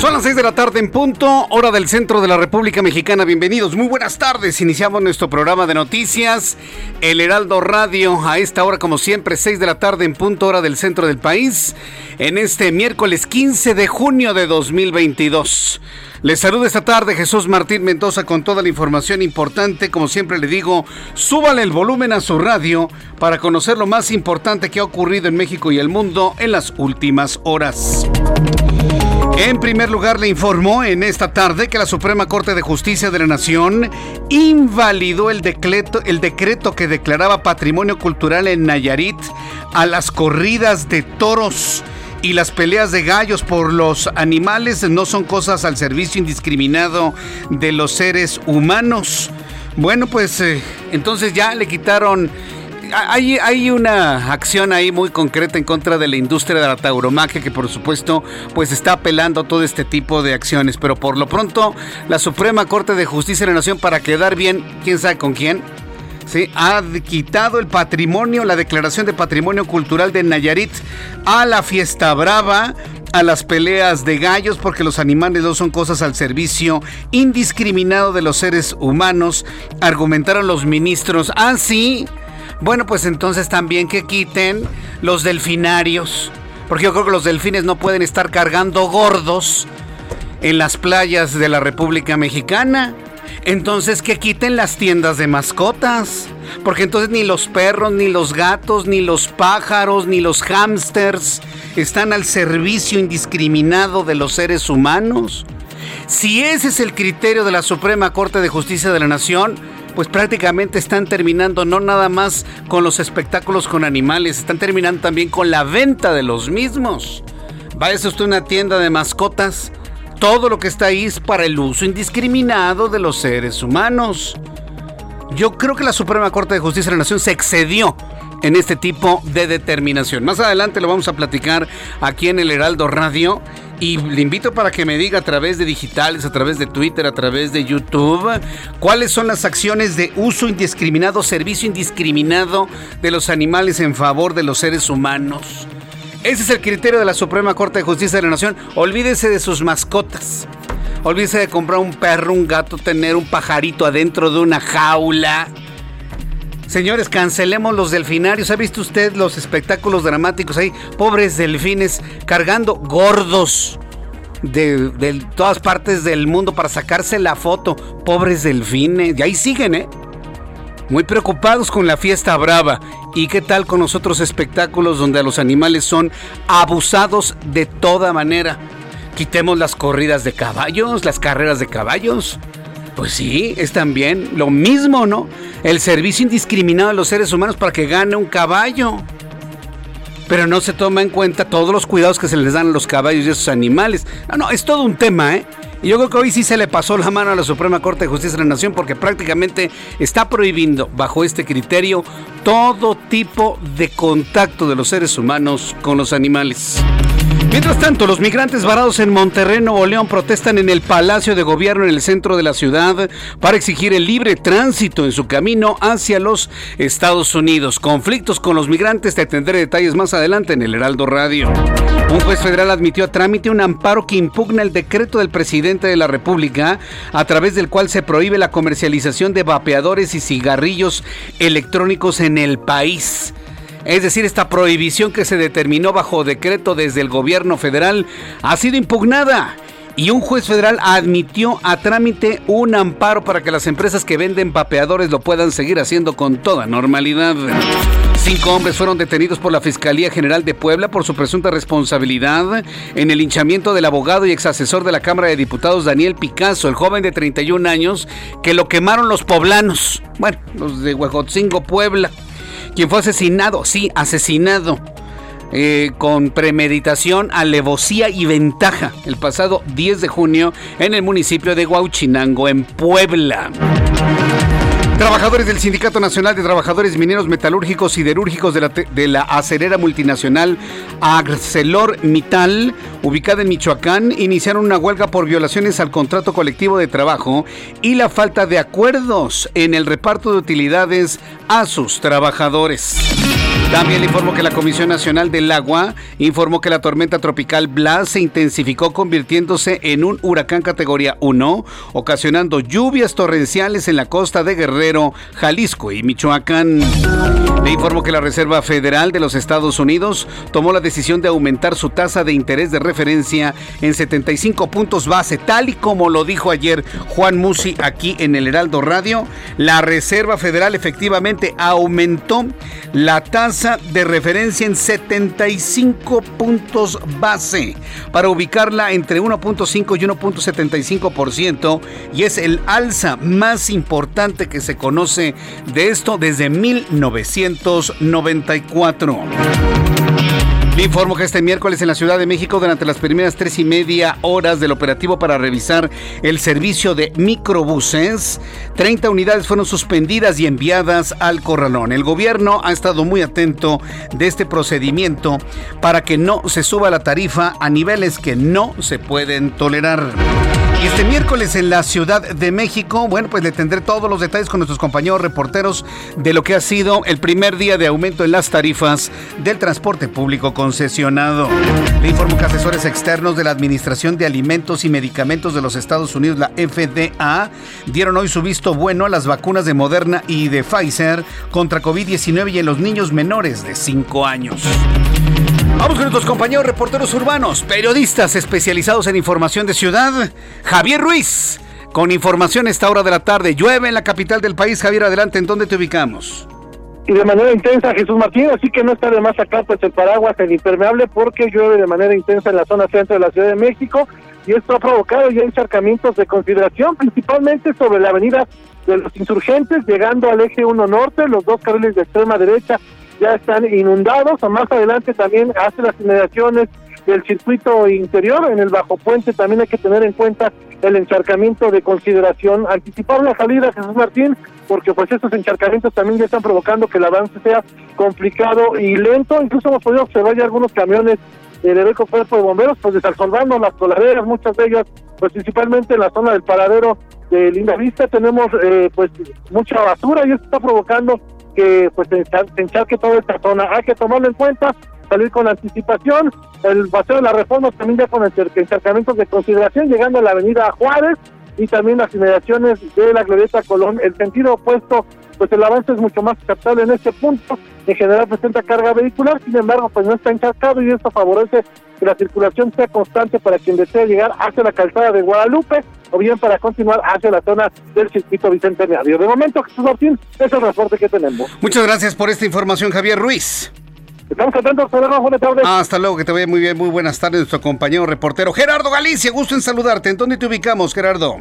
Son las 6 de la tarde en punto, hora del centro de la República Mexicana. Bienvenidos, muy buenas tardes. Iniciamos nuestro programa de noticias, El Heraldo Radio, a esta hora como siempre, 6 de la tarde en punto, hora del centro del país, en este miércoles 15 de junio de 2022. Les saludo esta tarde Jesús Martín Mendoza con toda la información importante. Como siempre le digo, súbale el volumen a su radio para conocer lo más importante que ha ocurrido en México y el mundo en las últimas horas. En primer lugar, le informó en esta tarde que la Suprema Corte de Justicia de la Nación invalidó el decreto, el decreto que declaraba patrimonio cultural en Nayarit a las corridas de toros y las peleas de gallos por los animales no son cosas al servicio indiscriminado de los seres humanos. Bueno, pues eh, entonces ya le quitaron hay, una acción ahí muy concreta en contra de la industria de la tauromaquia que por supuesto pues está apelando a todo este tipo de acciones. Pero por lo pronto la Suprema Corte de Justicia de la Nación para quedar bien, quién sabe con quién, ¿sí? ha quitado el patrimonio, la declaración de patrimonio cultural de Nayarit a la fiesta brava a las peleas de gallos porque los animales no son cosas al servicio indiscriminado de los seres humanos, argumentaron los ministros. Ah, sí, bueno, pues entonces también que quiten los delfinarios. Porque yo creo que los delfines no pueden estar cargando gordos en las playas de la República Mexicana. Entonces que quiten las tiendas de mascotas. Porque entonces ni los perros, ni los gatos, ni los pájaros, ni los hámsters están al servicio indiscriminado de los seres humanos. Si ese es el criterio de la Suprema Corte de Justicia de la Nación, pues prácticamente están terminando no nada más con los espectáculos con animales, están terminando también con la venta de los mismos. Váyase usted a una tienda de mascotas, todo lo que está ahí es para el uso indiscriminado de los seres humanos. Yo creo que la Suprema Corte de Justicia de la Nación se excedió en este tipo de determinación. Más adelante lo vamos a platicar aquí en el Heraldo Radio y le invito para que me diga a través de digitales, a través de Twitter, a través de YouTube, cuáles son las acciones de uso indiscriminado, servicio indiscriminado de los animales en favor de los seres humanos. Ese es el criterio de la Suprema Corte de Justicia de la Nación. Olvídese de sus mascotas. Olvídese de comprar un perro, un gato, tener un pajarito adentro de una jaula. Señores, cancelemos los delfinarios. ¿Ha visto usted los espectáculos dramáticos ahí? Pobres delfines cargando gordos de, todas partes del mundo para sacarse la foto. Pobres delfines. Y ahí siguen, ¿eh? Muy preocupados con la fiesta brava. ¿Y qué tal con los otros espectáculos donde los animales son abusados de toda manera? Quitemos las corridas de caballos, las carreras de caballos. Pues sí, es también lo mismo, ¿no? El servicio indiscriminado de los seres humanos para que gane un caballo. Pero no se toma en cuenta todos los cuidados que se les dan a los caballos y a esos animales. No, no, es todo un tema, ¿eh? Y yo creo que hoy sí se le pasó la mano a la Suprema Corte de Justicia de la Nación porque prácticamente está prohibiendo, bajo este criterio, todo tipo de contacto de los seres humanos con los animales. Mientras tanto, los migrantes varados en Monterrey, Nuevo León, protestan en el Palacio de Gobierno en el centro de la ciudad para exigir el libre tránsito en su camino hacia los Estados Unidos. Conflictos con los migrantes, te tendré detalles más adelante en el Heraldo Radio. Un juez federal admitió a trámite un amparo que impugna el decreto del presidente de la República, a través del cual se prohíbe la comercialización de vapeadores y cigarrillos electrónicos en el país. Es decir, esta prohibición que se determinó bajo decreto desde el gobierno federal ha sido impugnada Y un juez federal admitió a trámite un amparo para que las empresas que venden papeadores lo puedan seguir haciendo con toda normalidad. Cinco hombres fueron detenidos por la Fiscalía General de Puebla por su presunta responsabilidad en el linchamiento del abogado y exasesor de la Cámara de Diputados Daniel Picasso, el joven de 31 años que lo quemaron los poblanos, bueno, los de Huejotzingo, Puebla, quien fue asesinado, sí, asesinado. Eh, con premeditación, alevosía y ventaja el pasado 10 de junio en el municipio de Huauchinango, en Puebla. Trabajadores del Sindicato Nacional de Trabajadores Mineros Metalúrgicos Siderúrgicos de la, de la acerera multinacional ArcelorMittal, ubicada en Michoacán, iniciaron una huelga por violaciones al contrato colectivo de trabajo y la falta de acuerdos en el reparto de utilidades a sus trabajadores. También le informo que la Comisión Nacional del Agua informó que la tormenta tropical Blas se intensificó convirtiéndose en un huracán categoría 1, ocasionando lluvias torrenciales en la costa de Guerrero, Jalisco y Michoacán. Le informo que la Reserva Federal de los Estados Unidos tomó la decisión de aumentar su tasa de interés de referencia en 75 puntos base, tal y como lo dijo ayer Juan Musi aquí en el Heraldo Radio. La Reserva Federal efectivamente aumentó la tasa de referencia en 75 puntos base para ubicarla entre 1.5 y 1.75% y es el alza más importante que se conoce de esto desde 1994. Informo que este miércoles en la Ciudad de México, durante las primeras tres y media horas del operativo para revisar el servicio de microbuses, 30 unidades fueron suspendidas y enviadas al corralón. El gobierno ha estado muy atento de este procedimiento para que no se suba la tarifa a niveles que no se pueden tolerar. Y este miércoles en la Ciudad de México, bueno, pues le tendré todos los detalles con nuestros compañeros reporteros de lo que ha sido el primer día de aumento en las tarifas del transporte público concesionado. Le informo que asesores externos de la Administración de Alimentos y Medicamentos de los Estados Unidos, la FDA, dieron hoy su visto bueno a las vacunas de Moderna y de Pfizer contra COVID-19 y en los niños menores de 5 años. Vamos con nuestros compañeros reporteros urbanos, periodistas especializados en información de ciudad. Javier Ruiz, con información esta hora de la tarde. Llueve en la capital del país. Javier, adelante, ¿en dónde te ubicamos? Y de manera intensa, Jesús Martín, así que no está de más acá pues el paraguas, el impermeable, porque llueve de manera intensa en la zona centro de la Ciudad de México y esto ha provocado ya encharcamientos de consideración, principalmente sobre la avenida de los insurgentes, llegando al eje 1 norte, los dos carriles de extrema derecha ya están inundados, más adelante también hace las inmediaciones del circuito interior, en el bajo puente también hay que tener en cuenta el encharcamiento de consideración, anticipar la salida Jesús Martín, porque pues estos encharcamientos también ya están provocando que el avance sea complicado y lento, incluso hemos podido observar ya algunos camiones del Heroico Cuerpo de Bomberos, pues desalsolvando las coladeras, muchas de ellas, pues principalmente en la zona del paradero de Linda Vista, tenemos eh, pues mucha basura y esto está provocando que pues se encharque toda esta zona. Hay que tomarlo en cuenta, salir con anticipación. El paseo de la reforma también ya con encharcamientos de consideración, llegando a la avenida Juárez y también las inmediaciones de la Glorieta Colón. El sentido opuesto, pues el avance es mucho más aceptable en este punto. En general presenta carga vehicular, sin embargo, pues no está encharcado y esto favorece que la circulación sea constante para quien desee llegar hacia la calzada de Guadalupe o bien para continuar hacia la zona del circuito bicentenario. De momento, Jesús Martín, es el reporte que tenemos. Muchas gracias por esta información, Javier Ruiz. Estamos atentos, hasta luego, buenas tardes. Hasta luego, que te vaya muy bien, muy buenas tardes, nuestro compañero reportero Gerardo Galicia, gusto en saludarte. ¿En dónde te ubicamos, Gerardo?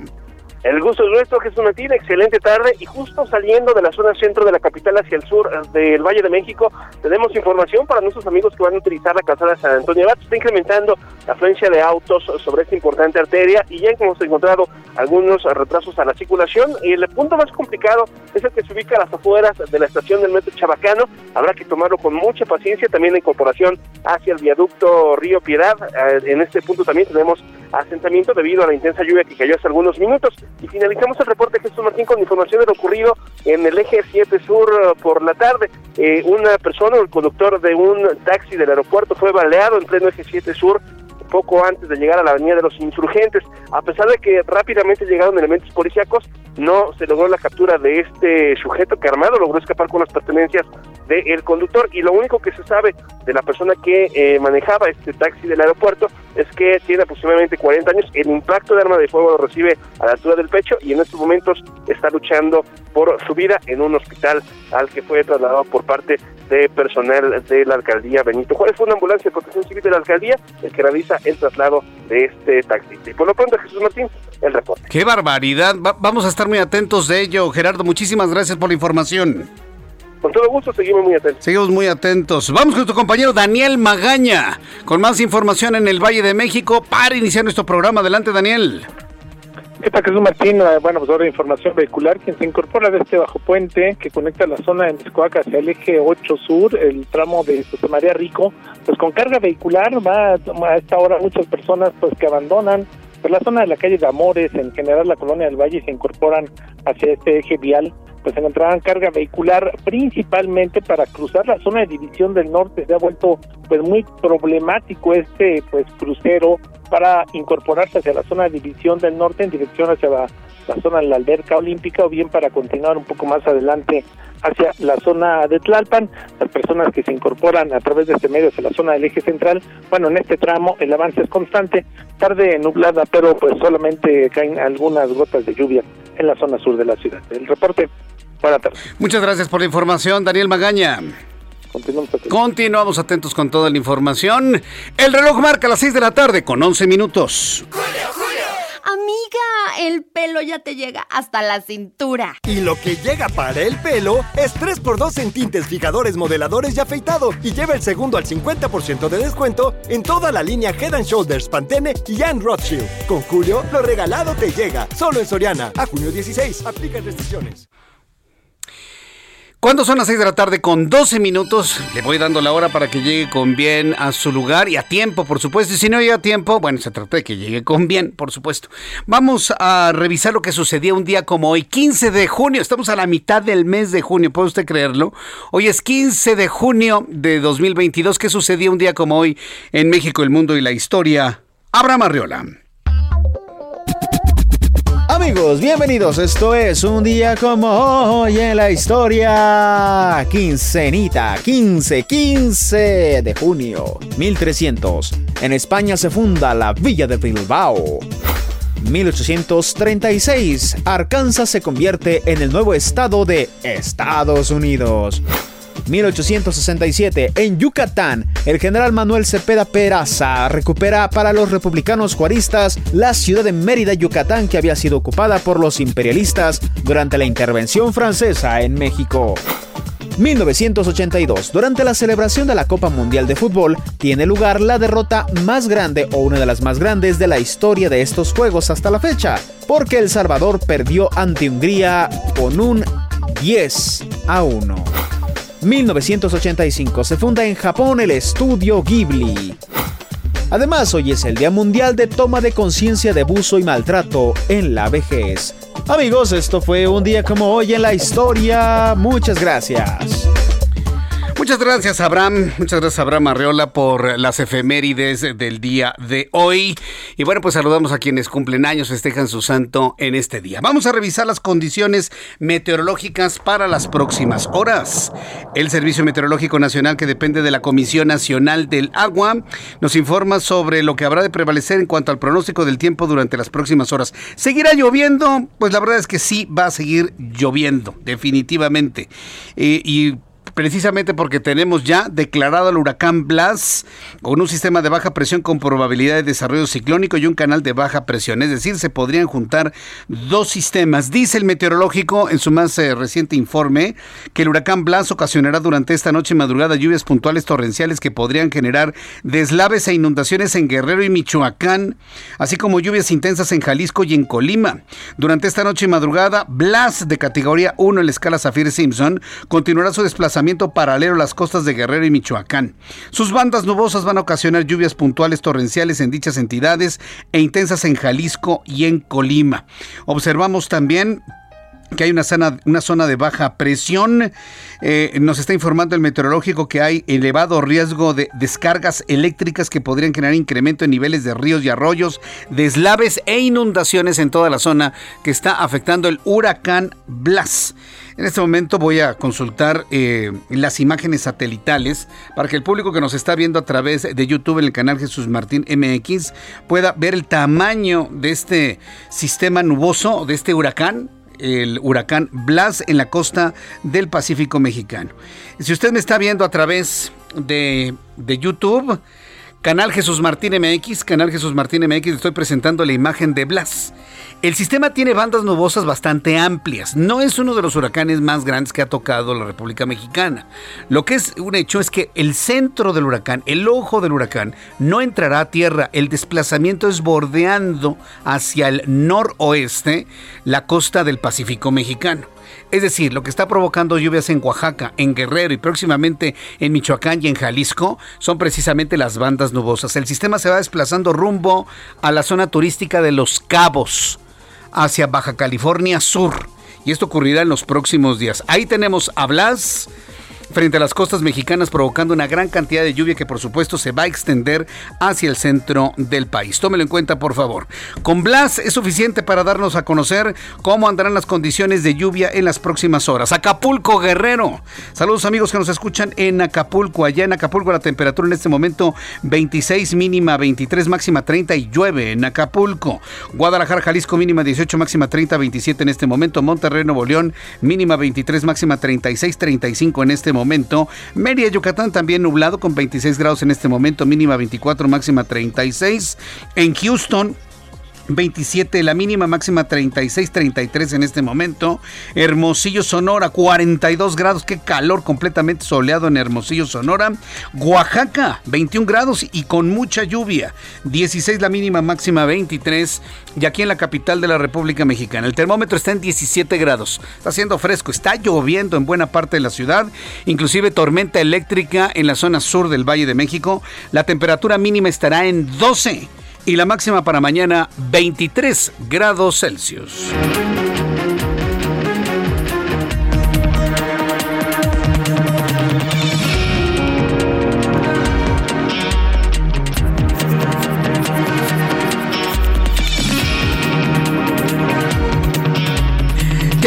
El gusto es nuestro, Jesús Martín, excelente tarde y justo saliendo de la zona centro de la capital hacia el sur eh, del Valle de México, tenemos información para nuestros amigos que van a utilizar la calzada San Antonio Abad. Está incrementando la afluencia de autos sobre esta importante arteria y ya hemos encontrado algunos retrasos a la circulación. Y el punto más complicado es el que se ubica a las afueras de la estación del metro Chabacano. Habrá que tomarlo con mucha paciencia. También la incorporación hacia el viaducto Río Piedad. Eh, en este punto también tenemos asentamiento debido a la intensa lluvia que cayó hace algunos minutos. Y finalizamos el reporte Jesús Martín con información de lo ocurrido en el eje 7 sur eh, por la tarde. Eh, una persona, el conductor de un taxi del aeropuerto, fue baleado en pleno eje 7 sur poco antes de llegar a la avenida de los insurgentes. A pesar de que rápidamente llegaron elementos policíacos, no se logró la captura de este sujeto que armado logró escapar con las pertenencias del conductor. Y lo único que se sabe de la persona que eh, manejaba este taxi del aeropuerto es que tiene aproximadamente 40 años, el impacto de arma de fuego lo recibe a la altura del pecho y en estos momentos está luchando por su vida en un hospital al que fue trasladado por parte de personal de la alcaldía Benito Juárez. Fue una ambulancia de protección civil de la alcaldía el que realiza el traslado de este taxista. Y por lo pronto, Jesús Martín, el reporte. ¡Qué barbaridad! vamos a estar muy atentos de ello. Gerardo, muchísimas gracias por la información. Con todo gusto, seguimos muy atentos. Seguimos muy atentos. Vamos con tu compañero Daniel Magaña, con más información en el Valle de México para iniciar nuestro programa. Adelante, Daniel. ¿Qué tal, Jesús Martín? Bueno, pues ahora información vehicular. Quien se incorpora de este bajo puente que conecta la zona de Mezcoaca hacia el eje 8 sur, el tramo de José María Rico, pues con carga vehicular va a esta hora muchas personas pues que abandonan pues, la zona de la calle de Amores, en general la colonia del Valle, se incorporan hacia este eje vial pues encontrarán carga vehicular principalmente para cruzar la zona de división del norte. Se ha vuelto pues muy problemático este pues crucero para incorporarse hacia la zona de división del norte en dirección hacia la, zona de la alberca olímpica o bien para continuar un poco más adelante hacia la zona de Tlalpan, las personas que se incorporan a través de este medio hacia la zona del eje central, bueno, en este tramo el avance es constante, tarde nublada, pero pues solamente caen algunas gotas de lluvia en la zona sur de la ciudad. El reporte Buenas tardes. Muchas gracias por la información, Daniel Magaña. Continuamos atentos. Continuamos atentos con toda la información. El reloj marca las 6 de la tarde con 11 minutos. Amiga, el pelo ya te llega hasta la cintura. Y lo que llega para el pelo es 3x2 en tintes, fijadores, modeladores y afeitado. Y lleva el segundo al 50% de descuento en toda la línea Head Shoulders, Pantene y Anne Rothschild. Con Julio, lo regalado te llega. Solo en Soriana. A junio 16. Aplica restricciones. Cuando son las 6 de la tarde con 12 minutos, le voy dando la hora para que llegue con bien a su lugar y a tiempo, por supuesto. Y si no llega a tiempo, bueno, se trata de que llegue con bien, por supuesto. Vamos a revisar lo que sucedía un día como hoy, 15 de junio. Estamos a la mitad del mes de junio, ¿puede usted creerlo? Hoy es 15 de junio de 2022. ¿Qué sucedía un día como hoy en México, el mundo y la historia? Abraham Arriola. Amigos, bienvenidos. Esto es un día como hoy en la historia. Quincenita, 15, 15 de junio, 1300. En España se funda la Villa de Bilbao. 1836, Arkansas se convierte en el nuevo estado de Estados Unidos. 1867, en Yucatán, el general Manuel Cepeda Peraza recupera para los republicanos juaristas la ciudad de Mérida, Yucatán, que había sido ocupada por los imperialistas durante la intervención francesa en México. 1982. Durante la celebración de la Copa Mundial de Fútbol, tiene lugar la derrota más grande o una de las más grandes de la historia de estos juegos hasta la fecha, porque El Salvador perdió ante Hungría con un 10 a 1. 1985 se funda en Japón el estudio Ghibli. Además, hoy es el Día Mundial de Toma de Conciencia de Abuso y Maltrato en la Vejez. Amigos, esto fue un día como hoy en la historia. Muchas gracias. Muchas gracias, Abraham. Muchas gracias, Abraham Arreola, por las efemérides del día de hoy. Y bueno, pues saludamos a quienes cumplen años, festejan su santo en este día. Vamos a revisar las condiciones meteorológicas para las próximas horas. El Servicio Meteorológico Nacional, que depende de la Comisión Nacional del Agua, nos informa sobre lo que habrá de prevalecer en cuanto al pronóstico del tiempo durante las próximas horas. ¿Seguirá lloviendo? Pues la verdad es que sí va a seguir lloviendo, definitivamente. Eh, y precisamente porque tenemos ya declarado el huracán Blas con un sistema de baja presión con probabilidad de desarrollo ciclónico y un canal de baja presión. Es decir, se podrían juntar dos sistemas. Dice el meteorológico en su más eh, reciente informe que el huracán Blas ocasionará durante esta noche y madrugada lluvias puntuales torrenciales que podrían generar deslaves e inundaciones en Guerrero y Michoacán, así como lluvias intensas en Jalisco y en Colima. Durante esta noche y madrugada, Blas de categoría 1 en la escala Zafir Simpson continuará su desplazamiento paralelo a las costas de Guerrero y Michoacán. Sus bandas nubosas van a ocasionar lluvias puntuales torrenciales en dichas entidades e intensas en Jalisco y en Colima. Observamos también que hay una zona, una zona de baja presión. Eh, nos está informando el meteorológico que hay elevado riesgo de descargas eléctricas que podrían generar incremento en niveles de ríos y arroyos, deslaves e inundaciones en toda la zona que está afectando el huracán Blas. En este momento voy a consultar eh, las imágenes satelitales para que el público que nos está viendo a través de YouTube en el canal Jesús Martín MX pueda ver el tamaño de este sistema nuboso, de este huracán el huracán Blas en la costa del Pacífico mexicano. Si usted me está viendo a través de, de YouTube, canal Jesús Martín MX, canal Jesús Martín MX, estoy presentando la imagen de Blas. El sistema tiene bandas nubosas bastante amplias. No es uno de los huracanes más grandes que ha tocado la República Mexicana. Lo que es un hecho es que el centro del huracán, el ojo del huracán, no entrará a tierra. El desplazamiento es bordeando hacia el noroeste la costa del Pacífico Mexicano. Es decir, lo que está provocando lluvias en Oaxaca, en Guerrero y próximamente en Michoacán y en Jalisco son precisamente las bandas nubosas. El sistema se va desplazando rumbo a la zona turística de Los Cabos hacia Baja California Sur. Y esto ocurrirá en los próximos días. Ahí tenemos a Blas, frente a las costas mexicanas provocando una gran cantidad de lluvia que por supuesto se va a extender hacia el centro del país. Tómelo en cuenta por favor. Con Blas es suficiente para darnos a conocer cómo andarán las condiciones de lluvia en las próximas horas. Acapulco Guerrero. Saludos amigos que nos escuchan en Acapulco. Allá en Acapulco la temperatura en este momento 26 mínima 23 máxima 30 y llueve en Acapulco. Guadalajara Jalisco mínima 18 máxima 30 27 en este momento. Monterrey Nuevo León mínima 23 máxima 36 35 en este momento momento. Mérida, Yucatán también nublado con 26 grados en este momento, mínima 24, máxima 36. En Houston 27, la mínima máxima 36, 33 en este momento. Hermosillo, Sonora, 42 grados, qué calor completamente soleado en Hermosillo, Sonora. Oaxaca, 21 grados y con mucha lluvia. 16 la mínima máxima 23. Y aquí en la capital de la República Mexicana, el termómetro está en 17 grados. Está haciendo fresco, está lloviendo en buena parte de la ciudad, inclusive tormenta eléctrica en la zona sur del Valle de México. La temperatura mínima estará en 12 y la máxima para mañana 23 grados Celsius.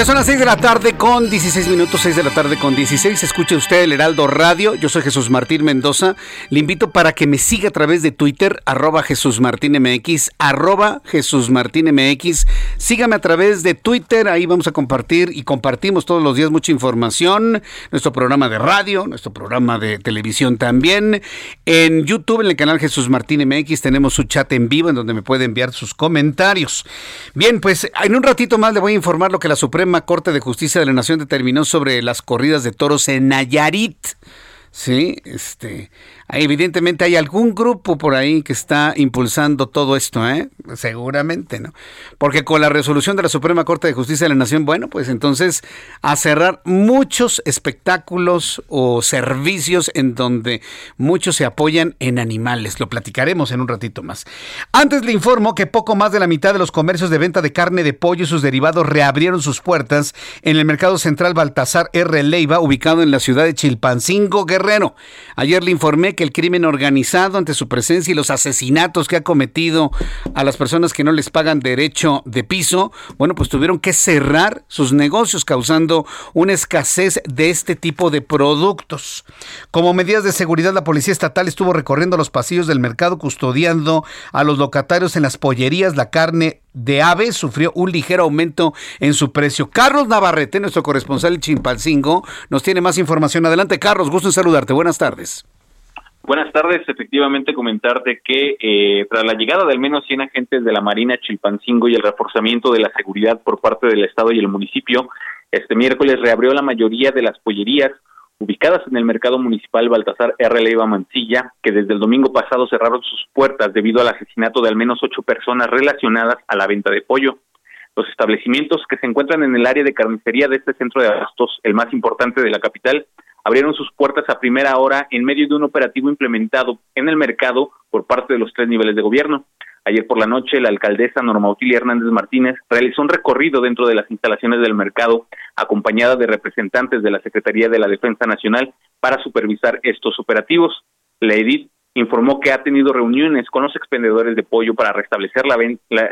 Son las 6 de la tarde con 16 minutos, 6 de la tarde con 16. Escuche usted el Heraldo Radio. Yo soy Jesús Martín Mendoza. Le invito para que me siga a través de Twitter, arroba Jesús Martín MX, arroba Jesús Martín MX. Sígame a través de Twitter, ahí vamos a compartir y compartimos todos los días mucha información. Nuestro programa de radio, nuestro programa de televisión también. En YouTube, en el canal Jesús Martín MX, tenemos su chat en vivo en donde me puede enviar sus comentarios. Bien, pues en un ratito más le voy a informar lo que la Suprema Corte de Justicia de la Nación determinó sobre las corridas de toros en Nayarit. Sí, este, Evidentemente hay algún grupo por ahí que está impulsando todo esto, ¿eh? Seguramente, ¿no? Porque con la resolución de la Suprema Corte de Justicia de la Nación, bueno, pues entonces a cerrar muchos espectáculos o servicios en donde muchos se apoyan en animales. Lo platicaremos en un ratito más. Antes le informo que poco más de la mitad de los comercios de venta de carne de pollo y sus derivados reabrieron sus puertas en el Mercado Central Baltasar R. Leiva, ubicado en la ciudad de Chilpancingo, Guerrero. Ayer le informé que el crimen organizado ante su presencia y los asesinatos que ha cometido a las personas que no les pagan derecho de piso, bueno, pues tuvieron que cerrar sus negocios causando una escasez de este tipo de productos. Como medidas de seguridad, la Policía Estatal estuvo recorriendo los pasillos del mercado custodiando a los locatarios en las pollerías. La carne de ave sufrió un ligero aumento en su precio. Carlos Navarrete, nuestro corresponsal en Chimpalcingo, nos tiene más información. Adelante, Carlos, gusto en saludarte. Buenas tardes. Buenas tardes. Efectivamente, comentarte que eh, tras la llegada de al menos 100 agentes de la Marina Chilpancingo y el reforzamiento de la seguridad por parte del Estado y el municipio, este miércoles reabrió la mayoría de las pollerías ubicadas en el mercado municipal Baltasar R. Leiva Mancilla, que desde el domingo pasado cerraron sus puertas debido al asesinato de al menos ocho personas relacionadas a la venta de pollo. Los establecimientos que se encuentran en el área de carnicería de este centro de abastos, el más importante de la capital, abrieron sus puertas a primera hora en medio de un operativo implementado en el mercado por parte de los tres niveles de gobierno. Ayer por la noche, la alcaldesa Norma Otilia Hernández Martínez realizó un recorrido dentro de las instalaciones del mercado, acompañada de representantes de la Secretaría de la Defensa Nacional para supervisar estos operativos. La EDIT informó que ha tenido reuniones con los expendedores de pollo para restablecer la,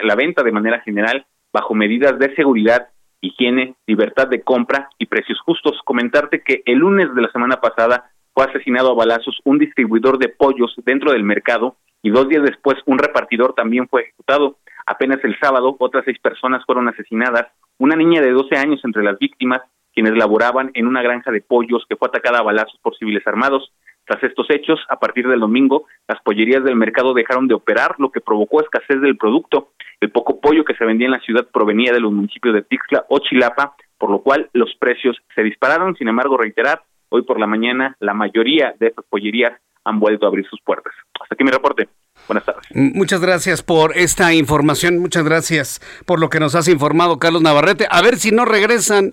la venta de manera general bajo medidas de seguridad, higiene, libertad de compra y precios justos. Comentarte que el lunes de la semana pasada fue asesinado a balazos un distribuidor de pollos dentro del mercado y dos días después un repartidor también fue ejecutado. Apenas el sábado otras seis personas fueron asesinadas, una niña de 12 años entre las víctimas, quienes laboraban en una granja de pollos que fue atacada a balazos por civiles armados. Tras estos hechos, a partir del domingo, las pollerías del mercado dejaron de operar, lo que provocó escasez del producto. El poco pollo que se vendía en la ciudad provenía de los municipios de Tixla o Chilapa, por lo cual los precios se dispararon. Sin embargo, reiterar, hoy por la mañana la mayoría de estas pollerías han vuelto a abrir sus puertas. Hasta aquí mi reporte. Buenas tardes. Muchas gracias por esta información. Muchas gracias por lo que nos has informado, Carlos Navarrete. A ver si no regresan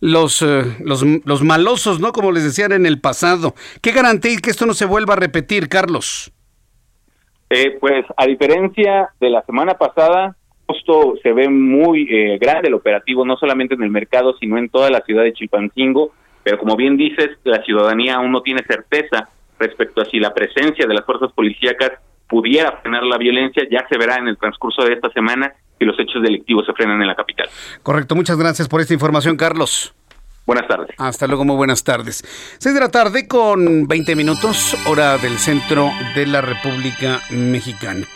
los, eh, los, los malosos, ¿no? Como les decían en el pasado. ¿Qué garantía que esto no se vuelva a repetir, Carlos? Eh, pues a diferencia de la semana pasada, esto se ve muy eh, grande el operativo, no solamente en el mercado, sino en toda la ciudad de Chilpancingo. Pero como bien dices, la ciudadanía aún no tiene certeza respecto a si la presencia de las fuerzas policíacas pudiera frenar la violencia, ya se verá en el transcurso de esta semana si los hechos delictivos se frenan en la capital. Correcto, muchas gracias por esta información, Carlos. Buenas tardes. Hasta luego, muy buenas tardes. Seis de la tarde con 20 minutos, hora del centro de la República Mexicana.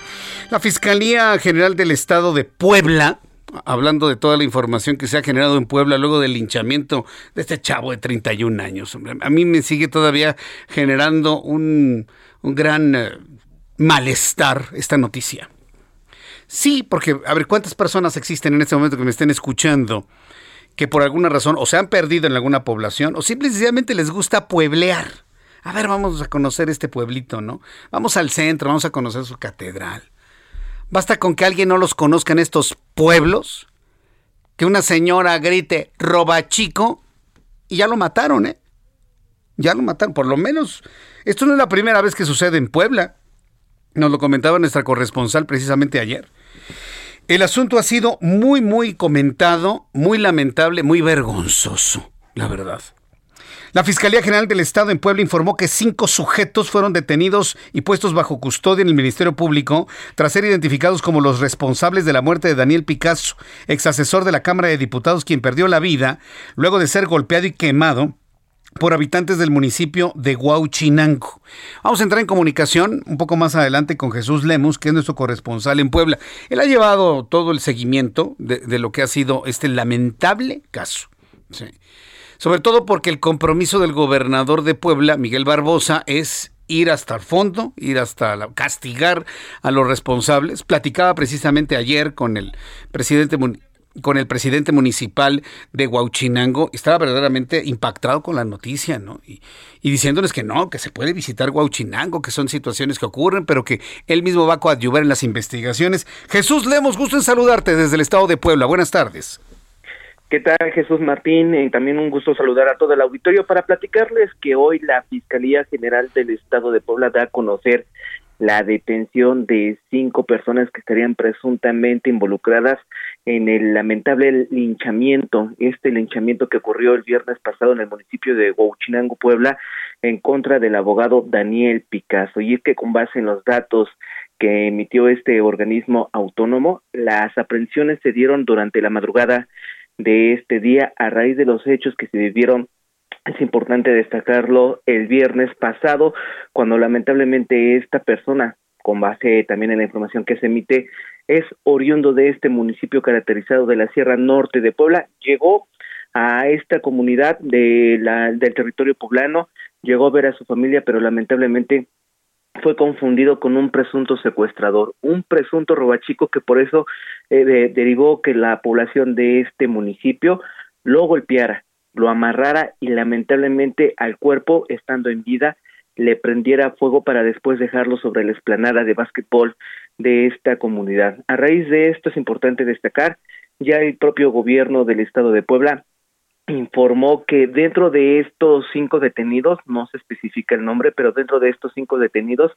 La Fiscalía General del Estado de Puebla hablando de toda la información que se ha generado en Puebla luego del linchamiento de este chavo de 31 años. A mí me sigue todavía generando un, gran eh, malestar esta noticia. Sí, porque, a ver, ¿cuántas personas existen en este momento que me estén escuchando que por alguna razón o se han perdido en alguna población o simplemente les gusta pueblear? A ver, vamos a conocer este pueblito, ¿no? Vamos al centro, vamos a conocer su catedral Basta con que alguien no los conozca en estos pueblos, que una señora grite roba chico y ya lo mataron, ¿eh? Ya lo mataron, por lo menos. Esto no es la primera vez que sucede en Puebla. Nos lo comentaba nuestra corresponsal precisamente ayer. El asunto ha sido muy, muy comentado, muy lamentable, muy vergonzoso, la verdad. La Fiscalía General del Estado en Puebla informó que cinco sujetos fueron detenidos y puestos bajo custodia en el Ministerio Público tras ser identificados como los responsables de la muerte de Daniel Picasso, ex asesor de la Cámara de Diputados, quien perdió la vida luego de ser golpeado y quemado por habitantes del municipio de Huauchinango. Vamos a entrar en comunicación un poco más adelante con Jesús Lemus, que es nuestro corresponsal en Puebla. Él ha llevado todo el seguimiento de, lo que ha sido este lamentable caso. Sí sobre todo porque el compromiso del gobernador de Puebla, Miguel Barbosa, es ir hasta el fondo, ir hasta castigar a los responsables. Platicaba precisamente ayer con el presidente con el presidente municipal de Huauchinango, estaba verdaderamente impactado con la noticia, ¿no? Y, diciéndoles que no, que se puede visitar Huauchinango, que son situaciones que ocurren, pero que él mismo va a coadyuvar en las investigaciones. Jesús Lemos, gusto en saludarte desde el estado de Puebla. Buenas tardes. ¿Qué tal, Jesús Martín? Eh, también un gusto saludar a todo el auditorio para platicarles que hoy la Fiscalía General del Estado de Puebla da a conocer la detención de cinco personas que estarían presuntamente involucradas en el lamentable linchamiento, este linchamiento que ocurrió el viernes pasado en el municipio de Huachinango, Puebla, en contra del abogado Daniel Picasso. Y es que con base en los datos que emitió este organismo autónomo, las aprehensiones se dieron durante la madrugada de este día a raíz de los hechos que se vivieron es importante destacarlo el viernes pasado, cuando lamentablemente esta persona, con base también en la información que se emite, es oriundo de este municipio caracterizado de la Sierra Norte de Puebla, llegó a esta comunidad de la, del territorio poblano, llegó a ver a su familia, pero lamentablemente fue confundido con un presunto secuestrador, un presunto robachico que por eso eh, derivó que la población de este municipio lo golpeara, lo amarrara y lamentablemente al cuerpo, estando en vida, le prendiera fuego para después dejarlo sobre la explanada de básquetbol de esta comunidad. A raíz de esto es importante destacar, ya el propio gobierno del estado de Puebla informó que dentro de estos cinco detenidos, no se especifica el nombre, pero dentro de estos cinco detenidos,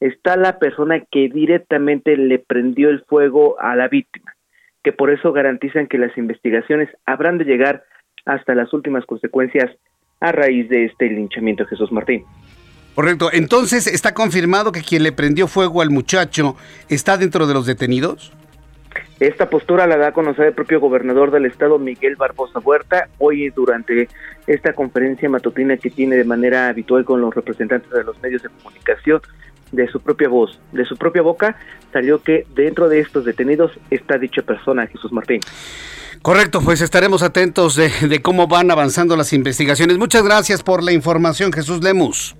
está la persona que directamente le prendió el fuego a la víctima, que por eso garantizan que las investigaciones habrán de llegar hasta las últimas consecuencias a raíz de este linchamiento Jesús Martín. Correcto. Entonces, ¿está confirmado que quien le prendió fuego al muchacho está dentro de los detenidos? Esta postura la da a conocer el propio gobernador del estado, Miguel Barbosa Huerta, hoy durante esta conferencia matutina que tiene de manera habitual con los representantes de los medios de comunicación, de su propia voz, de su propia boca, salió que dentro de estos detenidos está dicha persona, Jesús Martín. Correcto, pues estaremos atentos de, de cómo van avanzando las investigaciones. Muchas gracias por la información, Jesús Lemus.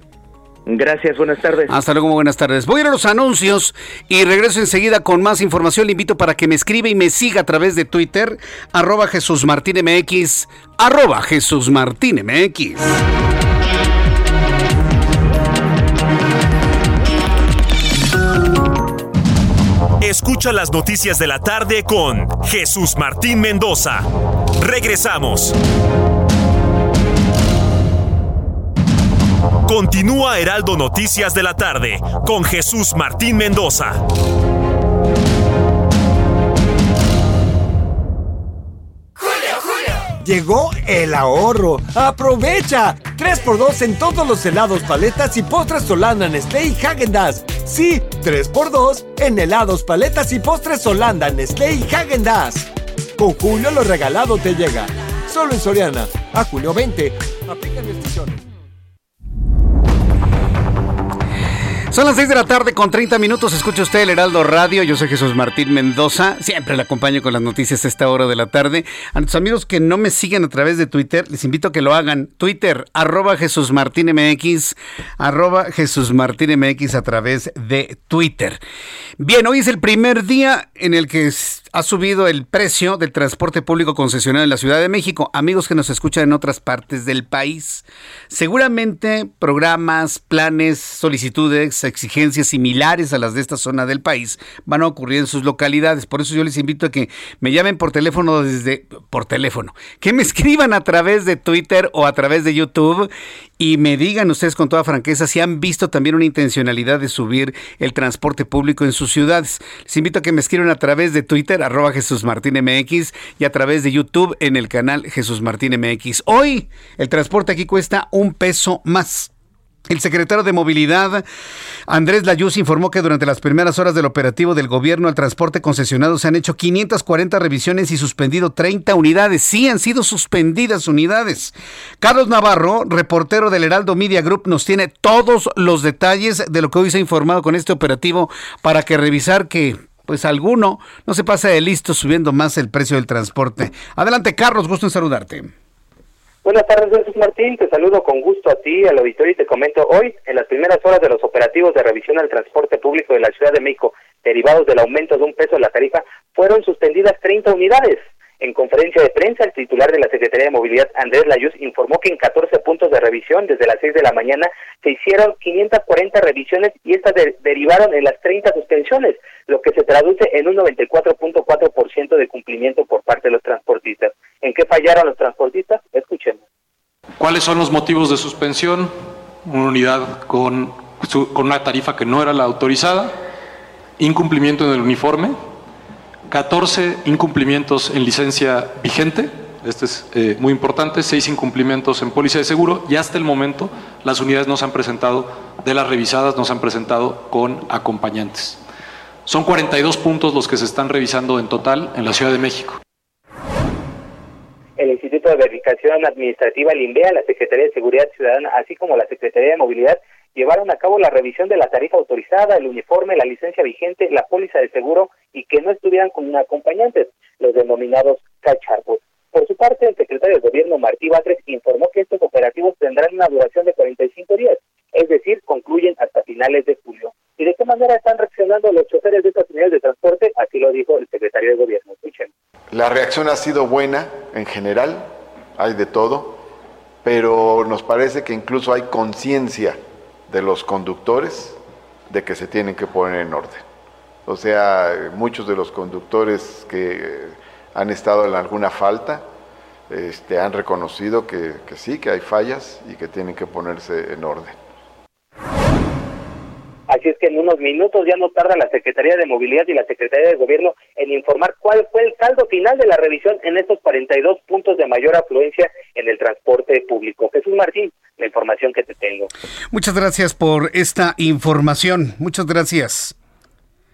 Gracias, buenas tardes. Hasta luego, buenas tardes. Voy a ir a los anuncios y regreso enseguida con más información. Le invito para que me escriba y me siga a través de Twitter, arroba Jesús Martín MX, arroba Jesús Martín MX. Escucha las noticias de la tarde con Jesús Martín Mendoza. Regresamos. Continúa Heraldo Noticias de la tarde con Jesús Martín Mendoza. Llegó el ahorro. ¡Aprovecha! 3x2 en todos los helados, paletas y postres Holanda, Nestlé y Häagen-Dazs. Sí, 3x2 en helados, paletas y postres Holanda, Nestlé y Häagen-Dazs. Con Julio lo regalado te llega. Solo en Soriana. A julio 20. Aplican restricciones. Son las 6 de la tarde con 30 minutos. Escucha usted el Heraldo Radio. Yo soy Jesús Martín Mendoza. Siempre le acompaño con las noticias a esta hora de la tarde. A nuestros amigos que no me siguen a través de Twitter, les invito a que lo hagan. Twitter, arroba Jesús Martín MX, arroba Jesús Martín MX a través de Twitter. Bien, hoy es el primer día en el que ha subido el precio del transporte público concesionado en la Ciudad de México. Amigos que nos escuchan en otras partes del país, seguramente programas, planes, solicitudes, exigencias similares a las de esta zona del país van a ocurrir en sus localidades. Por eso yo les invito a que me llamen por teléfono desde por teléfono, que me escriban a través de Twitter o a través de YouTube y me digan ustedes con toda franqueza si han visto también una intencionalidad de subir el transporte público en sus ciudades. Les invito a que me escriban a través de Twitter, arroba Jesús Martín MX, y a través de YouTube en el canal Jesús Martín MX. Hoy el transporte aquí cuesta un peso más. El secretario de Movilidad, Andrés Layuz, informó que durante las primeras horas del operativo del gobierno al transporte concesionado se han hecho 540 revisiones y suspendido 30 unidades. Sí, han sido suspendidas unidades. Carlos Navarro, reportero del Heraldo Media Group, nos tiene todos los detalles de lo que hoy se ha informado con este operativo para que revisar que pues alguno no se pase de listo subiendo más el precio del transporte. Adelante, Carlos, gusto en saludarte. Buenas tardes, Jesús Martín. Te saludo con gusto a ti, al auditorio, y te comento hoy, en las primeras horas de los operativos de revisión al transporte público de la Ciudad de México, derivados del aumento de un peso en la tarifa, fueron suspendidas 30 unidades. En conferencia de prensa, el titular de la Secretaría de Movilidad, Andrés Layuz, informó que en 14 puntos de revisión, desde las 6 de la mañana, se hicieron 540 revisiones y estas de- derivaron en las 30 suspensiones, lo que se traduce en un 94.4% de cumplimiento por parte de los transportistas. ¿En qué fallaron los transportistas? Escuchemos. ¿Cuáles son los motivos de suspensión? Una unidad con, su- con una tarifa que no era la autorizada, incumplimiento en el uniforme, 14 incumplimientos en licencia vigente, este es eh, muy importante, 6 incumplimientos en póliza de seguro y hasta el momento las unidades no se han presentado, de las revisadas no se han presentado con acompañantes. Son 42 puntos los que se están revisando en total en la Ciudad de México. el Instituto de Verificación Administrativa, el la Secretaría de Seguridad Ciudadana, así como la Secretaría de Movilidad, llevaron a cabo la revisión de la tarifa autorizada, el uniforme, la licencia vigente, la póliza de seguro y que no estuvieran con acompañantes, los denominados cacharros. Por su parte, el secretario de Gobierno, Martí Batres, informó que estos operativos tendrán una duración de 45 días, es decir, concluyen hasta finales de julio. ¿Y de qué manera están reaccionando los choferes de estas unidades de transporte? Así lo dijo el secretario de Gobierno. Escuchen. La reacción ha sido buena en general, hay de todo, pero nos parece que incluso hay conciencia de los conductores de que se tienen que poner en orden. O sea, muchos de los conductores que han estado en alguna falta este, han reconocido que, que sí, que hay fallas y que tienen que ponerse en orden. Así Así es que en unos minutos ya no tarda la Secretaría de Movilidad y la Secretaría de Gobierno en informar cuál fue el saldo final de la revisión en estos 42 puntos de mayor afluencia en el transporte público. Jesús Martín, la información que te tengo. Muchas gracias por esta información. Muchas gracias.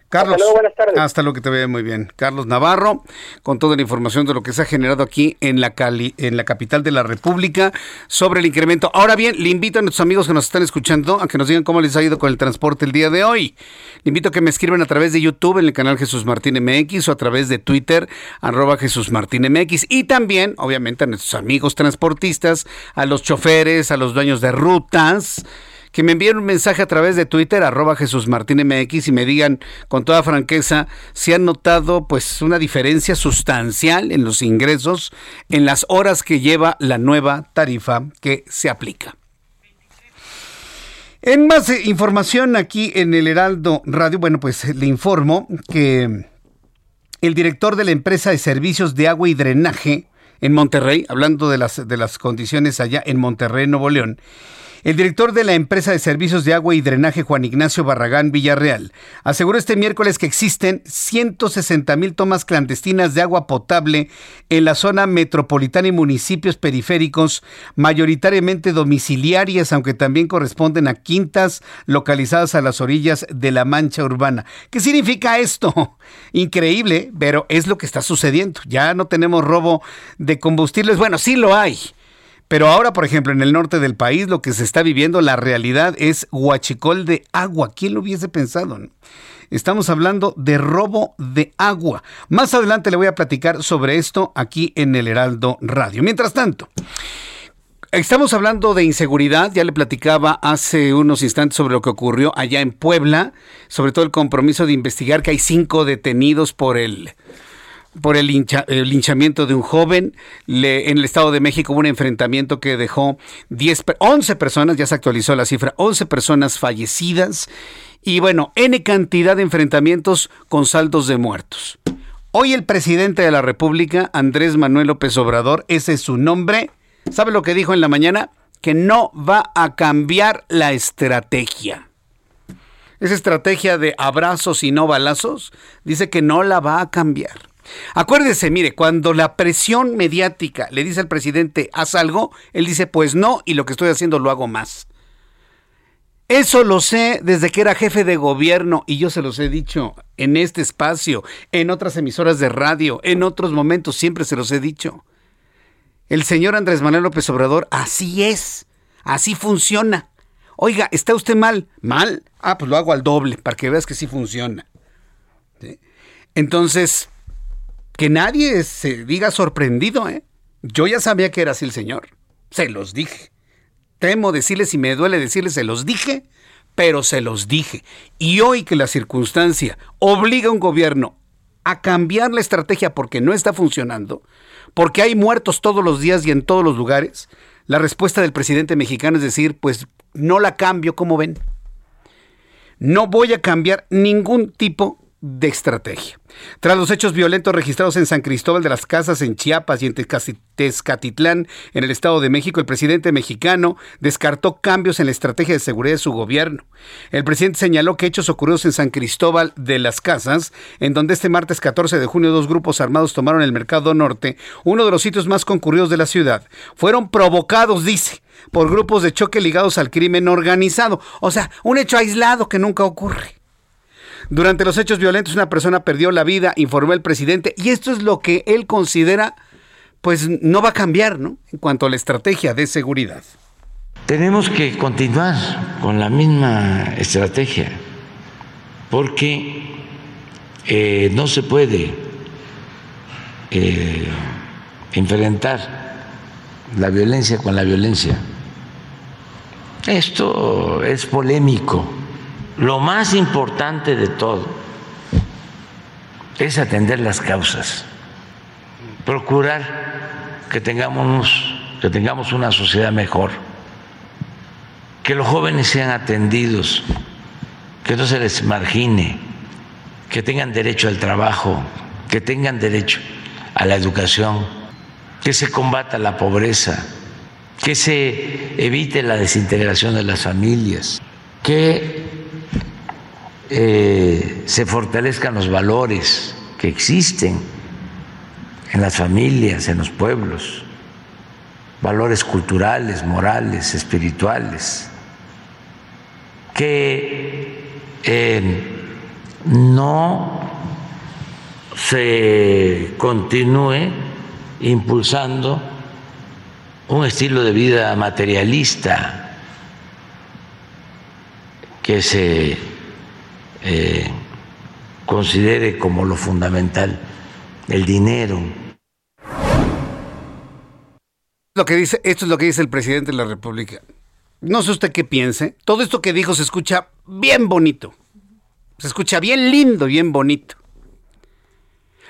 Carlos. Hasta luego, buenas tardes. Hasta lo que te vea muy bien. Carlos Navarro, con toda la información de lo que se ha generado aquí en la Cali, en la capital de la República sobre el incremento. Ahora bien, le invito a nuestros amigos que nos están escuchando a que nos digan cómo les ha ido con el transporte el día de hoy. Le invito a que me escriban a través de YouTube en el canal Jesús Martín MX o a través de Twitter, arroba Jesús Martín MX. Y también, obviamente, a nuestros amigos transportistas, a los choferes, a los dueños de rutas que me envíen un mensaje a través de Twitter, arroba Jesús Martín MX, y me digan con toda franqueza si han notado pues una diferencia sustancial en los ingresos en las horas que lleva la nueva tarifa que se aplica. En más información aquí en el Heraldo Radio, bueno, pues le informo que el director de la empresa de servicios de agua y drenaje en Monterrey, hablando de las, de las condiciones allá en Monterrey, Nuevo León, el director de la empresa de servicios de agua y drenaje, Juan Ignacio Barragán Villarreal, aseguró este miércoles que existen 160 mil tomas clandestinas de agua potable en la zona metropolitana y municipios periféricos, mayoritariamente domiciliarias, aunque también corresponden a quintas localizadas a las orillas de la mancha urbana. ¿Qué significa esto? Increíble, pero es lo que está sucediendo. Ya no tenemos robo de combustibles. Bueno, sí lo hay pero ahora, por ejemplo, en el norte del país lo que se está viviendo, la realidad es huachicol de agua. ¿Quién lo hubiese pensado? Estamos hablando de robo de agua. Más adelante le voy a platicar sobre esto aquí en el Heraldo Radio. Mientras tanto, Estamos hablando de inseguridad, ya le platicaba hace unos instantes sobre lo que ocurrió allá en Puebla, sobre todo el compromiso de investigar que hay cinco detenidos por el por el, linchamiento de un joven. en el Estado de México hubo un enfrentamiento que dejó 10, 11 personas, ya se actualizó la cifra, 11 personas fallecidas y bueno, N cantidad de enfrentamientos con saldos de muertos. Hoy el presidente de la República, Andrés Manuel López Obrador, ese es su nombre, ¿sabe lo que dijo en la mañana? Que no va a cambiar la estrategia. Esa estrategia de abrazos y no balazos, dice que no la va a cambiar. Acuérdese, mire, cuando la presión mediática le dice al presidente, haz algo, él dice, pues no, y lo que estoy haciendo lo hago más. Eso lo sé desde que era jefe de gobierno y yo se los he dicho en este espacio, en otras emisoras de radio, en otros momentos, siempre se los he dicho. El señor Andrés Manuel López Obrador, así es, así funciona. Oiga, ¿está usted mal? ¿Mal? Ah, pues lo hago al doble, para que veas que sí funciona. Entonces, que nadie se diga sorprendido, ¿eh? Yo ya sabía que era así el Señor. Se los dije. Temo decirles y me duele decirles, se los dije, pero se los dije. Y hoy que la circunstancia obliga a un gobierno a cambiar la estrategia porque no está funcionando, porque hay muertos todos los días y en todos los lugares, la respuesta del presidente mexicano es decir, pues no la cambio, como ven. No voy a cambiar ningún tipo de estrategia. Tras los hechos violentos registrados en San Cristóbal de las Casas, en Chiapas y en Tezcatitlán, en el Estado de México, el presidente mexicano descartó cambios en la estrategia de seguridad de su gobierno. El presidente señaló que hechos ocurridos en San Cristóbal de las Casas, en donde este martes 14 de junio dos grupos armados tomaron el Mercado Norte, uno de los sitios más concurridos de la ciudad, fueron provocados, dice, por grupos de choque ligados al crimen organizado. O sea, un hecho aislado que nunca ocurre. Durante los hechos violentos una persona perdió la vida, informó el presidente, y esto es lo que él considera, pues no va a cambiar, ¿no? En cuanto a la estrategia de seguridad. Tenemos que continuar con la misma estrategia, porque eh, no se puede eh, enfrentar la violencia con la violencia. Esto es polémico lo más importante de todo es atender las causas, procurar que tengamos, que tengamos una sociedad mejor, que los jóvenes sean atendidos, que no se les margine, que tengan derecho al trabajo, que tengan derecho a la educación, que se combata la pobreza, que se evite la desintegración de las familias, que eh, se fortalezcan los valores que existen en las familias, en los pueblos, valores culturales, morales, espirituales, que eh, no se continúe impulsando un estilo de vida materialista que se eh, considere como lo fundamental el dinero. Lo que dice, esto es lo que dice el presidente de la República. No sé usted qué piense. Todo esto que dijo se escucha bien bonito. Se escucha bien lindo, bien bonito.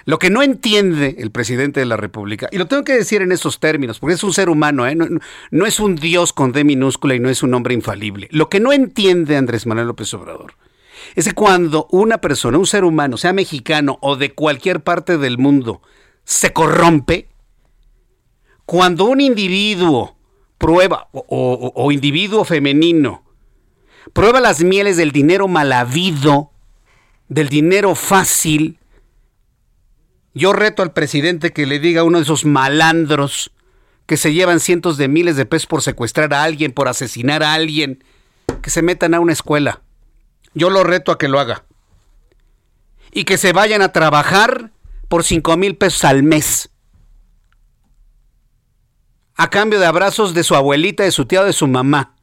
Lo que no entiende el presidente de la República, y lo tengo que decir en esos términos, porque es un ser humano, ¿eh? no, es un Dios con D minúscula y no es un hombre infalible. Lo que no entiende Andrés Manuel López Obrador es que cuando una persona, un ser humano, sea mexicano o de cualquier parte del mundo, se corrompe, cuando un individuo prueba, o, individuo femenino, prueba las mieles del dinero mal habido, del dinero fácil, yo reto al presidente que le diga a uno de esos malandros que se llevan cientos de miles de pesos por secuestrar a alguien, por asesinar a alguien, que se metan a una escuela. Yo lo reto a que lo haga. Y que se vayan a trabajar por cinco mil pesos al mes. A cambio de abrazos de su abuelita, de su tía, de su mamá.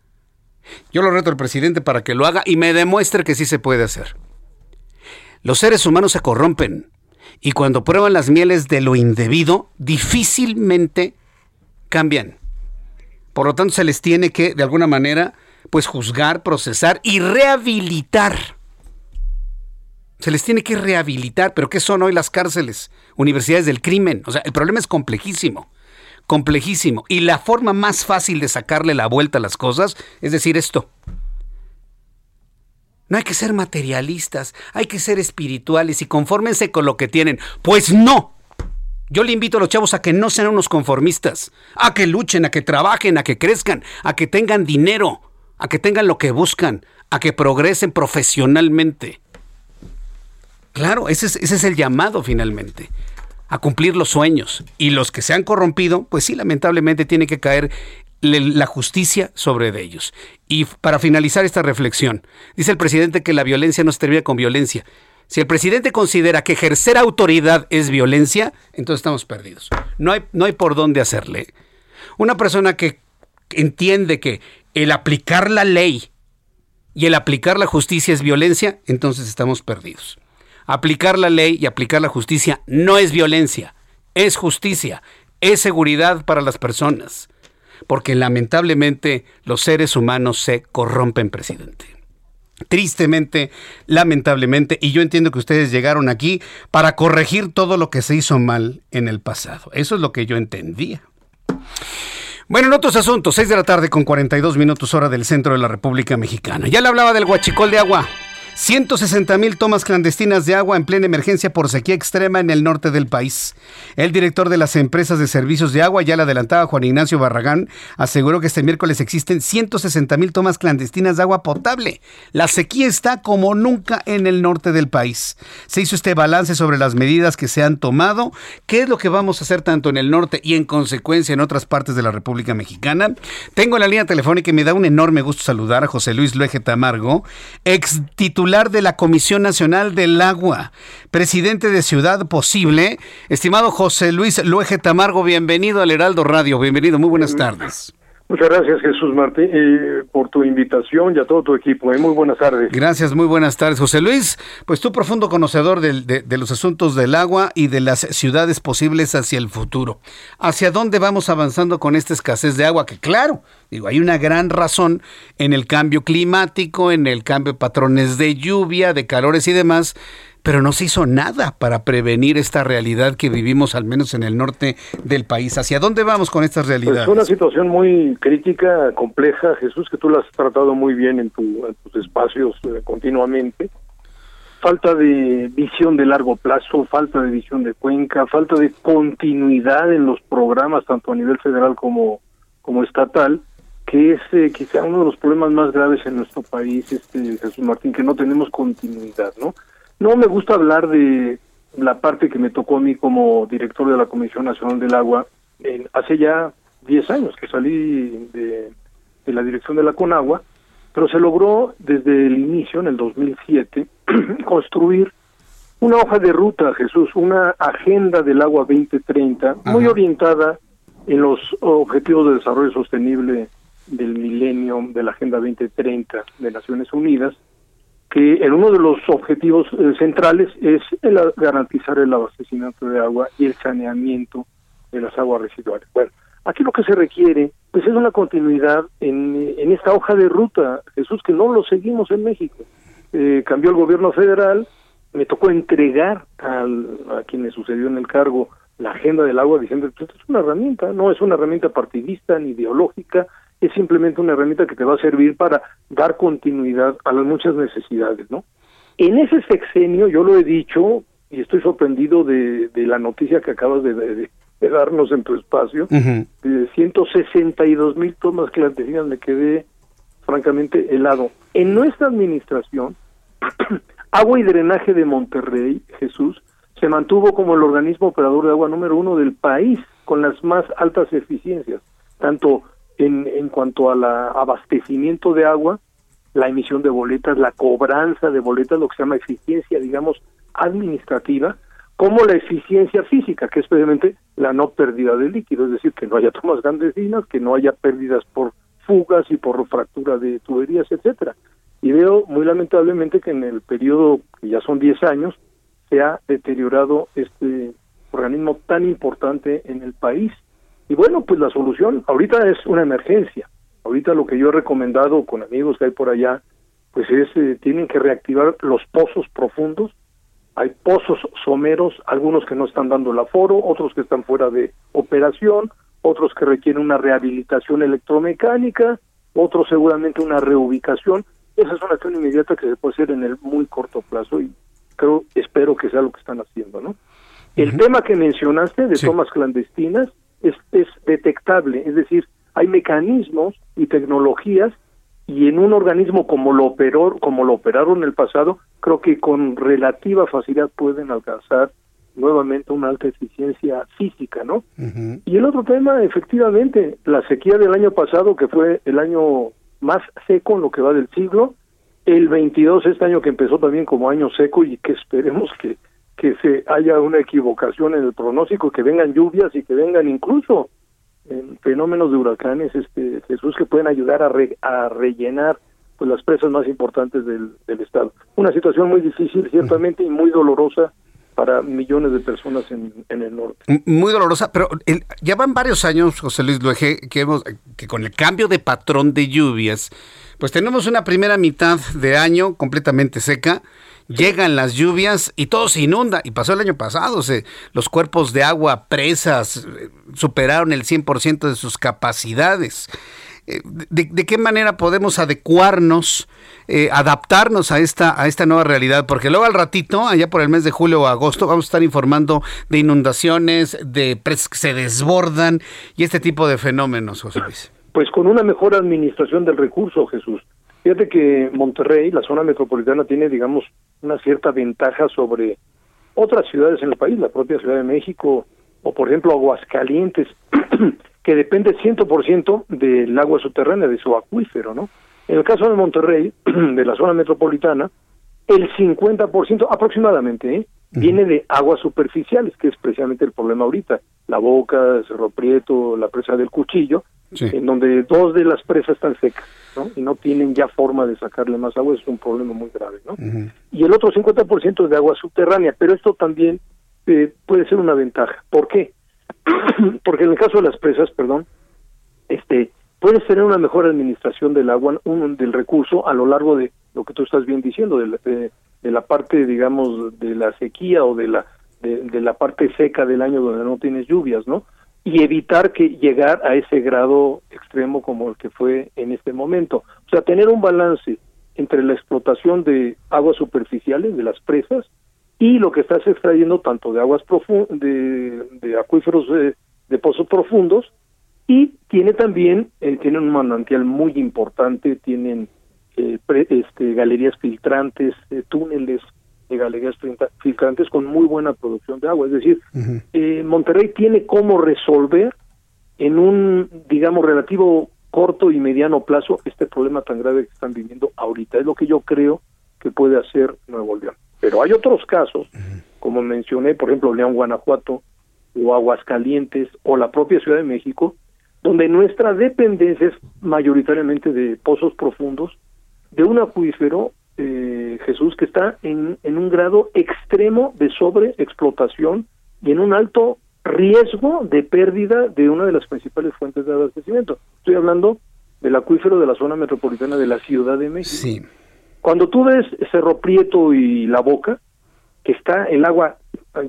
Yo lo reto al presidente para que lo haga y me demuestre que sí se puede hacer. Los seres humanos se corrompen y cuando prueban las mieles de lo indebido, difícilmente cambian. Por lo tanto, se les tiene que, de alguna manera, pues juzgar, procesar y rehabilitar. Se les tiene que rehabilitar, pero ¿qué son hoy las cárceles? Universidades del crimen. O sea, el problema es complejísimo, complejísimo. Y la forma más fácil de sacarle la vuelta a las cosas es decir esto. No hay que ser materialistas, hay que ser espirituales y confórmense con lo que tienen. Pues no. Yo le invito a los chavos a que no sean unos conformistas, a que luchen, a que trabajen, a que crezcan, a que tengan dinero, a que tengan lo que buscan, a que progresen profesionalmente. Claro, ese es, ese es el llamado finalmente, a cumplir los sueños. Y los que se han corrompido, pues sí, lamentablemente tiene que caer la justicia sobre de ellos. Y para finalizar esta reflexión, dice el presidente que la violencia no se termina con violencia. Si el presidente considera que ejercer autoridad es violencia, entonces estamos perdidos. No hay, no hay por dónde hacerle. Una persona que entiende que el aplicar la ley y el aplicar la justicia es violencia, entonces estamos perdidos. Aplicar la ley y aplicar la justicia no es violencia, es justicia, es seguridad para las personas porque lamentablemente los seres humanos se corrompen, presidente. Tristemente, lamentablemente, y yo entiendo que ustedes llegaron aquí para corregir todo lo que se hizo mal en el pasado. Eso es lo que yo entendía. Bueno, en otros asuntos, 6 de la tarde con 42 minutos hora del centro de la República Mexicana. Ya le hablaba del guachicol de agua. 160 mil tomas clandestinas de agua en plena emergencia por sequía extrema en el norte del país. El director de las empresas de servicios de agua, ya la adelantaba Juan Ignacio Barragán, aseguró que este miércoles existen 160 mil tomas clandestinas de agua potable. La sequía está como nunca en el norte del país. Se hizo este balance sobre las medidas que se han tomado, qué es lo que vamos a hacer tanto en el norte y en consecuencia en otras partes de la República Mexicana. Tengo en la línea telefónica y me da un enorme gusto saludar a José Luis Luege Tamargo, ex titular de la Comisión Nacional del Agua, presidente de Ciudad Posible. Estimado José Luis Luege Tamargo, bienvenido al Heraldo Radio. Bienvenido, muy buenas tardes. Muchas gracias Jesús Martín por tu invitación y a todo tu equipo. ¿eh? Muy buenas tardes. Gracias, muy buenas tardes. José Luis, pues tú profundo conocedor de, de, los asuntos del agua y de las ciudades posibles hacia el futuro. ¿Hacia dónde vamos avanzando con esta escasez de agua? Que claro, digo, hay una gran razón en el cambio climático, en el cambio de patrones de lluvia, de calores y demás pero no se hizo nada para prevenir esta realidad que vivimos al menos en el norte del país. ¿Hacia dónde vamos con estas realidades? Es pues una situación muy crítica, compleja, Jesús, que tú la has tratado muy bien en, tu, tus espacios eh, continuamente. Falta de visión de largo plazo, falta de visión de cuenca, falta de continuidad en los programas, tanto a nivel federal como, como estatal, que es eh, quizá uno de los problemas más graves en nuestro país, este Jesús Martín, que no tenemos continuidad, ¿no? No me gusta hablar de la parte que me tocó a mí como director de la Comisión Nacional del Agua hace ya 10 años que salí de, de la dirección de la Conagua, pero se logró desde el inicio, en el 2007, construir una hoja de ruta, Jesús, una agenda del agua 2030, muy orientada en los objetivos de desarrollo sostenible del milenio de la Agenda 2030 de Naciones Unidas, que en uno de los objetivos eh, centrales es el garantizar el abastecimiento de agua y el saneamiento de las aguas residuales. Bueno, aquí lo que se requiere pues es una continuidad en, en esta hoja de ruta, Jesús, que no lo seguimos en México. Eh, cambió el gobierno federal, me tocó entregar al, a quien me sucedió en el cargo la agenda del agua diciendo esto es una herramienta, no es una herramienta partidista ni ideológica, es simplemente una herramienta que te va a servir para dar continuidad a las muchas necesidades, ¿no? En ese sexenio, yo lo he dicho, y estoy sorprendido de, de la noticia que acabas de, de, darnos en tu espacio, de 162 mil tomas clandestinas, me quedé francamente helado. En nuestra administración, Agua y Drenaje de Monterrey, Jesús, se mantuvo como el organismo operador de agua número uno del país, con las más altas eficiencias, tanto en, en cuanto al abastecimiento de agua, la emisión de boletas, la cobranza de boletas, lo que se llama eficiencia, digamos, administrativa, como la eficiencia física, que es precisamente la no pérdida de líquido, es decir, que no haya tomas clandestinas, que no haya pérdidas por fugas y por fractura de tuberías, etcétera. Y veo muy lamentablemente que en el periodo, que ya son 10 años, se ha deteriorado este organismo tan importante en el país. Y bueno, pues la solución ahorita es una emergencia. Ahorita lo que yo he recomendado con amigos que hay por allá, pues es, eh, tienen que reactivar los pozos profundos. Hay pozos someros, algunos que no están dando el aforo, otros que están fuera de operación, otros que requieren una rehabilitación electromecánica, otros seguramente una reubicación. Esa es una acción inmediata que se puede hacer en el muy corto plazo y creo, espero que sea lo que están haciendo, ¿no? El tema que mencionaste de tomas clandestinas es, es detectable, es decir, hay mecanismos y tecnologías y en un organismo como lo operó, como lo operaron en el pasado, creo que con relativa facilidad pueden alcanzar nuevamente una alta eficiencia física, ¿no? Y el otro tema, efectivamente, la sequía del año pasado, que fue el año más seco en lo que va del siglo, el 22 este año que empezó también como año seco y que esperemos que que se haya una equivocación en el pronóstico, que vengan lluvias y que vengan incluso fenómenos de huracanes, este Jesús, que pueden ayudar a, a rellenar pues las presas más importantes del, estado. Una situación muy difícil, ciertamente, y muy dolorosa para millones de personas en, en el norte. Muy dolorosa, pero ya van varios años, José Luis Luege, que, hemos, que con el cambio de patrón de lluvias, pues tenemos una primera mitad de año completamente seca, llegan las lluvias y todo se inunda. Y pasó el año pasado, se, los cuerpos de agua presas eh, superaron el 100% de sus capacidades. Eh, de, qué manera podemos adecuarnos, eh, adaptarnos a esta, a esta nueva realidad? Porque luego al ratito, allá por el mes de julio o agosto, vamos a estar informando de inundaciones, de presas que se desbordan y este tipo de fenómenos, José Luis. Pues con una mejor administración del recurso, Jesús. Fíjate que Monterrey, la zona metropolitana, tiene, digamos, una cierta ventaja sobre otras ciudades en el país, la propia Ciudad de México o, por ejemplo, Aguascalientes, que depende 100% del agua subterránea, de su acuífero, ¿no? En el caso de Monterrey, de la zona metropolitana, el 50% aproximadamente ¿eh? viene de aguas superficiales, que es precisamente el problema ahorita. La Boca, Cerro Prieto, la presa del Cuchillo, en donde dos de las presas están secas, ¿no? Y no tienen ya forma de sacarle más agua, es un problema muy grave, ¿no? Y el otro 50% es de agua subterránea, pero esto también eh, puede ser una ventaja. ¿Por qué? Porque en el caso de las presas, perdón, este, puedes tener una mejor administración del agua, un, del recurso a lo largo de lo que tú estás bien diciendo, de la, de, la parte, digamos, de la sequía o de la de, la parte seca del año donde no tienes lluvias, ¿no? Y evitar que llegar a ese grado extremo como el que fue en este momento. O sea, tener un balance entre la explotación de aguas superficiales, de las presas, y lo que estás extrayendo tanto de aguas profundas, de, acuíferos de, pozos profundos, y tiene también, eh, tienen un manantial muy importante, tienen eh, este, galerías filtrantes, eh, túneles de galerías filtrantes con muy buena producción de agua. Es decir, Monterrey tiene cómo resolver en un, digamos, relativo corto y mediano plazo este problema tan grave que están viviendo ahorita. Es lo que yo creo que puede hacer Nuevo León. Pero hay otros casos, como mencioné, por ejemplo, León, Guanajuato, o Aguascalientes, o la propia Ciudad de México, donde nuestra dependencia es mayoritariamente de pozos profundos, de un acuífero, eh, Jesús, que está en, en un grado extremo de sobreexplotación y en un alto riesgo de pérdida de una de las principales fuentes de abastecimiento. Estoy hablando del acuífero de la zona metropolitana de la Ciudad de México. Sí. Cuando tú ves Cerro Prieto y La Boca, que está el agua,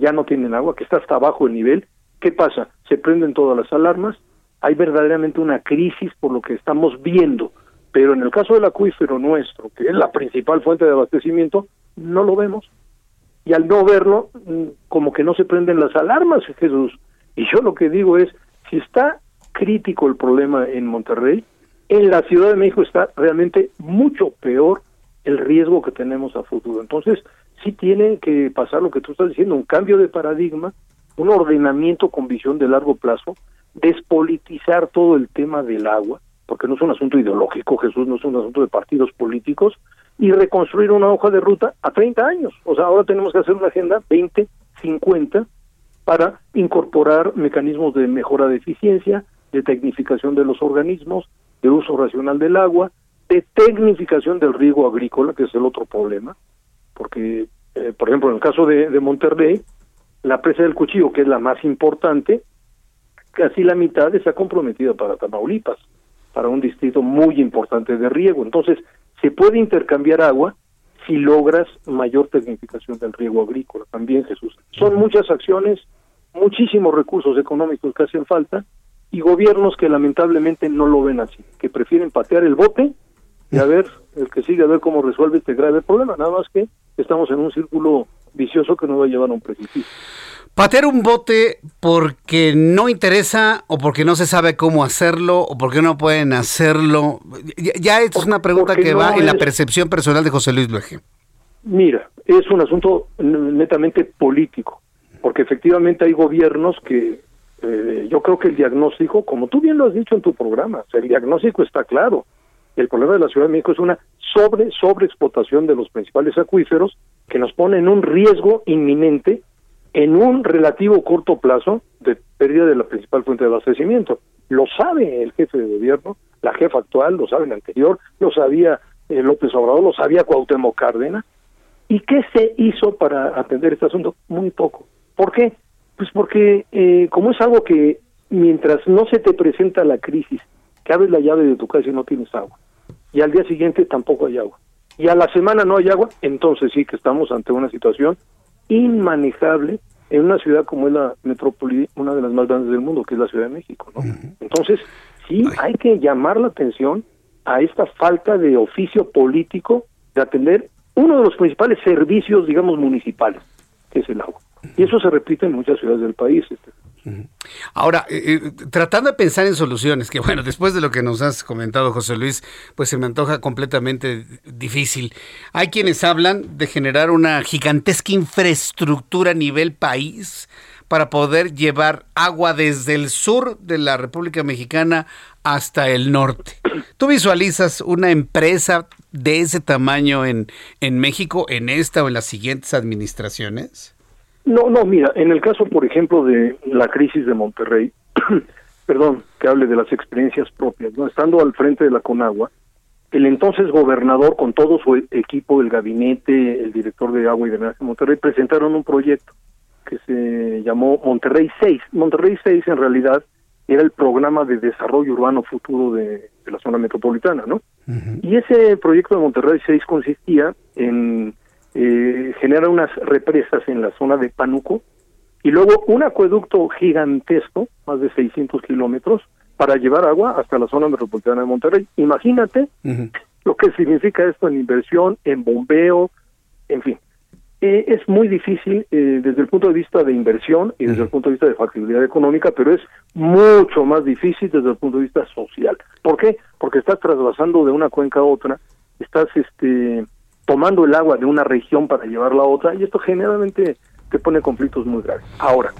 ya no tienen agua, que está hasta abajo el nivel, ¿qué pasa? Se prenden todas las alarmas, hay verdaderamente una crisis por lo que estamos viendo, pero en el caso del acuífero nuestro, que es la principal fuente de abastecimiento, no lo vemos. Y al no verlo, mm, como que no se prenden las alarmas, Jesús. Y yo lo que digo es, si está crítico el problema en Monterrey, en la Ciudad de México está realmente mucho peor el riesgo que tenemos a futuro. Entonces, sí tiene que pasar lo que tú estás diciendo, un cambio de paradigma, un ordenamiento con visión de largo plazo, despolitizar todo el tema del agua, porque no es un asunto ideológico, Jesús, no es un asunto de partidos políticos, y reconstruir una hoja de ruta a 30 años. O sea, ahora tenemos que hacer una agenda 20, 50 para incorporar mecanismos de mejora de eficiencia, de tecnificación de los organismos, de uso racional del agua, de tecnificación del riego agrícola, que es el otro problema, porque, eh, por ejemplo, en el caso de, de Monterrey, la presa del cuchillo, que es la más importante, casi la mitad está comprometida para Tamaulipas, para un distrito muy importante de riego. Entonces, se puede intercambiar agua si logras mayor tecnificación del riego agrícola. También, Jesús. Son muchas acciones, muchísimos recursos económicos que hacen falta y gobiernos que lamentablemente no lo ven así, que prefieren patear el bote y a ver, el que sigue a ver cómo resuelve este grave problema. Nada más que estamos en un círculo vicioso que nos va a llevar a un precipicio. Patear un bote porque no interesa o porque no se sabe cómo hacerlo o porque no pueden hacerlo. Ya, es una pregunta que va en la percepción personal de José Luis Luege. Mira, es un asunto netamente político, porque efectivamente hay gobiernos que eh, yo creo que el diagnóstico, como tú bien lo has dicho en tu programa, el diagnóstico está claro. El problema de la Ciudad de México es una sobre sobreexplotación de los principales acuíferos que nos pone en un riesgo inminente en un relativo corto plazo de pérdida de la principal fuente de abastecimiento. Lo sabe el jefe de gobierno, la jefa actual, lo sabe el anterior, lo sabía eh, López Obrador, lo sabía Cuauhtémoc Cárdenas. ¿Y qué se hizo para atender este asunto? Muy poco. ¿Por qué? Pues porque eh, como es algo que mientras no se te presenta la crisis, que abres la llave de tu casa y no tienes agua, y al día siguiente tampoco hay agua, y a la semana no hay agua, entonces sí que estamos ante una situación inmanejable en una ciudad como es la metrópoli, una de las más grandes del mundo, que es la Ciudad de México. ¿no? Entonces, sí hay que llamar la atención a esta falta de oficio político de atender uno de los principales servicios, digamos, municipales, que es el agua. Y eso se repite en muchas ciudades del país. Este. Ahora, eh, eh, tratando de pensar en soluciones, que bueno, después de lo que nos has comentado, José Luis, pues se me antoja completamente difícil. Hay quienes hablan de generar una gigantesca infraestructura a nivel país para poder llevar agua desde el sur de la República Mexicana hasta el norte. ¿Tú visualizas una empresa de ese tamaño en, en México, en esta o en las siguientes administraciones? No, no, mira, en el caso, por ejemplo, de la crisis de Monterrey, perdón, que hable de las experiencias propias, ¿no? Estando al frente de la Conagua, el entonces gobernador con todo su equipo, el gabinete, el director de agua y drenaje de Monterrey, presentaron un proyecto que se llamó Monterrey 6. Monterrey 6 en realidad era el programa de desarrollo urbano futuro de, la zona metropolitana, ¿no? Y ese proyecto de Monterrey 6 consistía en eh, genera unas represas en la zona de Panuco y luego un acueducto gigantesco, más de 600 kilómetros, para llevar agua hasta la zona metropolitana de Monterrey. Imagínate lo que significa esto en inversión, en bombeo, en fin. Eh, es muy difícil eh, desde el punto de vista de inversión y desde el punto de vista de factibilidad económica, pero es mucho más difícil desde el punto de vista social. ¿Por qué? Porque estás trasvasando de una cuenca a otra, estás este tomando el agua de una región para llevarla a otra y esto generalmente te pone conflictos muy graves. Ahora,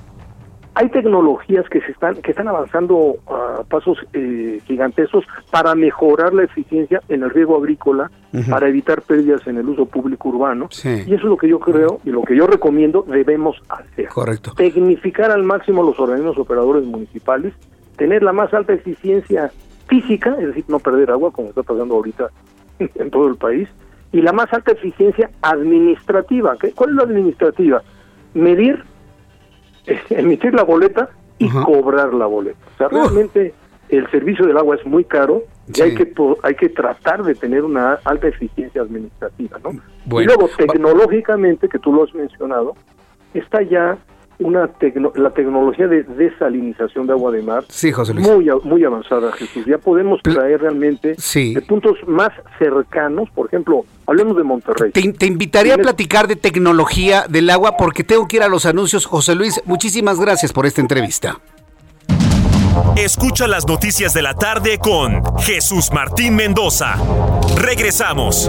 hay tecnologías que se están que están avanzando a pasos eh, gigantescos para mejorar la eficiencia en el riego agrícola, para evitar pérdidas en el uso público urbano. Y eso es lo que yo creo y lo que yo recomiendo debemos hacer. Correcto. Tecnificar al máximo los organismos operadores municipales, tener la más alta eficiencia física, es decir, no perder agua como está pasando ahorita en todo el país, y la más alta eficiencia administrativa. ¿Cuál es la administrativa? Medir emitir la boleta y cobrar la boleta. O sea, realmente el servicio del agua es muy caro y hay que hay que tratar de tener una alta eficiencia administrativa, ¿no? Y luego tecnológicamente, que tú lo has mencionado, está ya una la tecnología de desalinización de agua de mar. Sí, José muy muy avanzada Jesús. Ya podemos traer realmente de puntos más cercanos por ejemplo hablemos de Monterrey. Te, te invitaría a platicar de tecnología del agua porque tengo que ir a los anuncios. José Luis muchísimas gracias por esta entrevista. Escucha las noticias de la tarde con Jesús Martín Mendoza. Regresamos.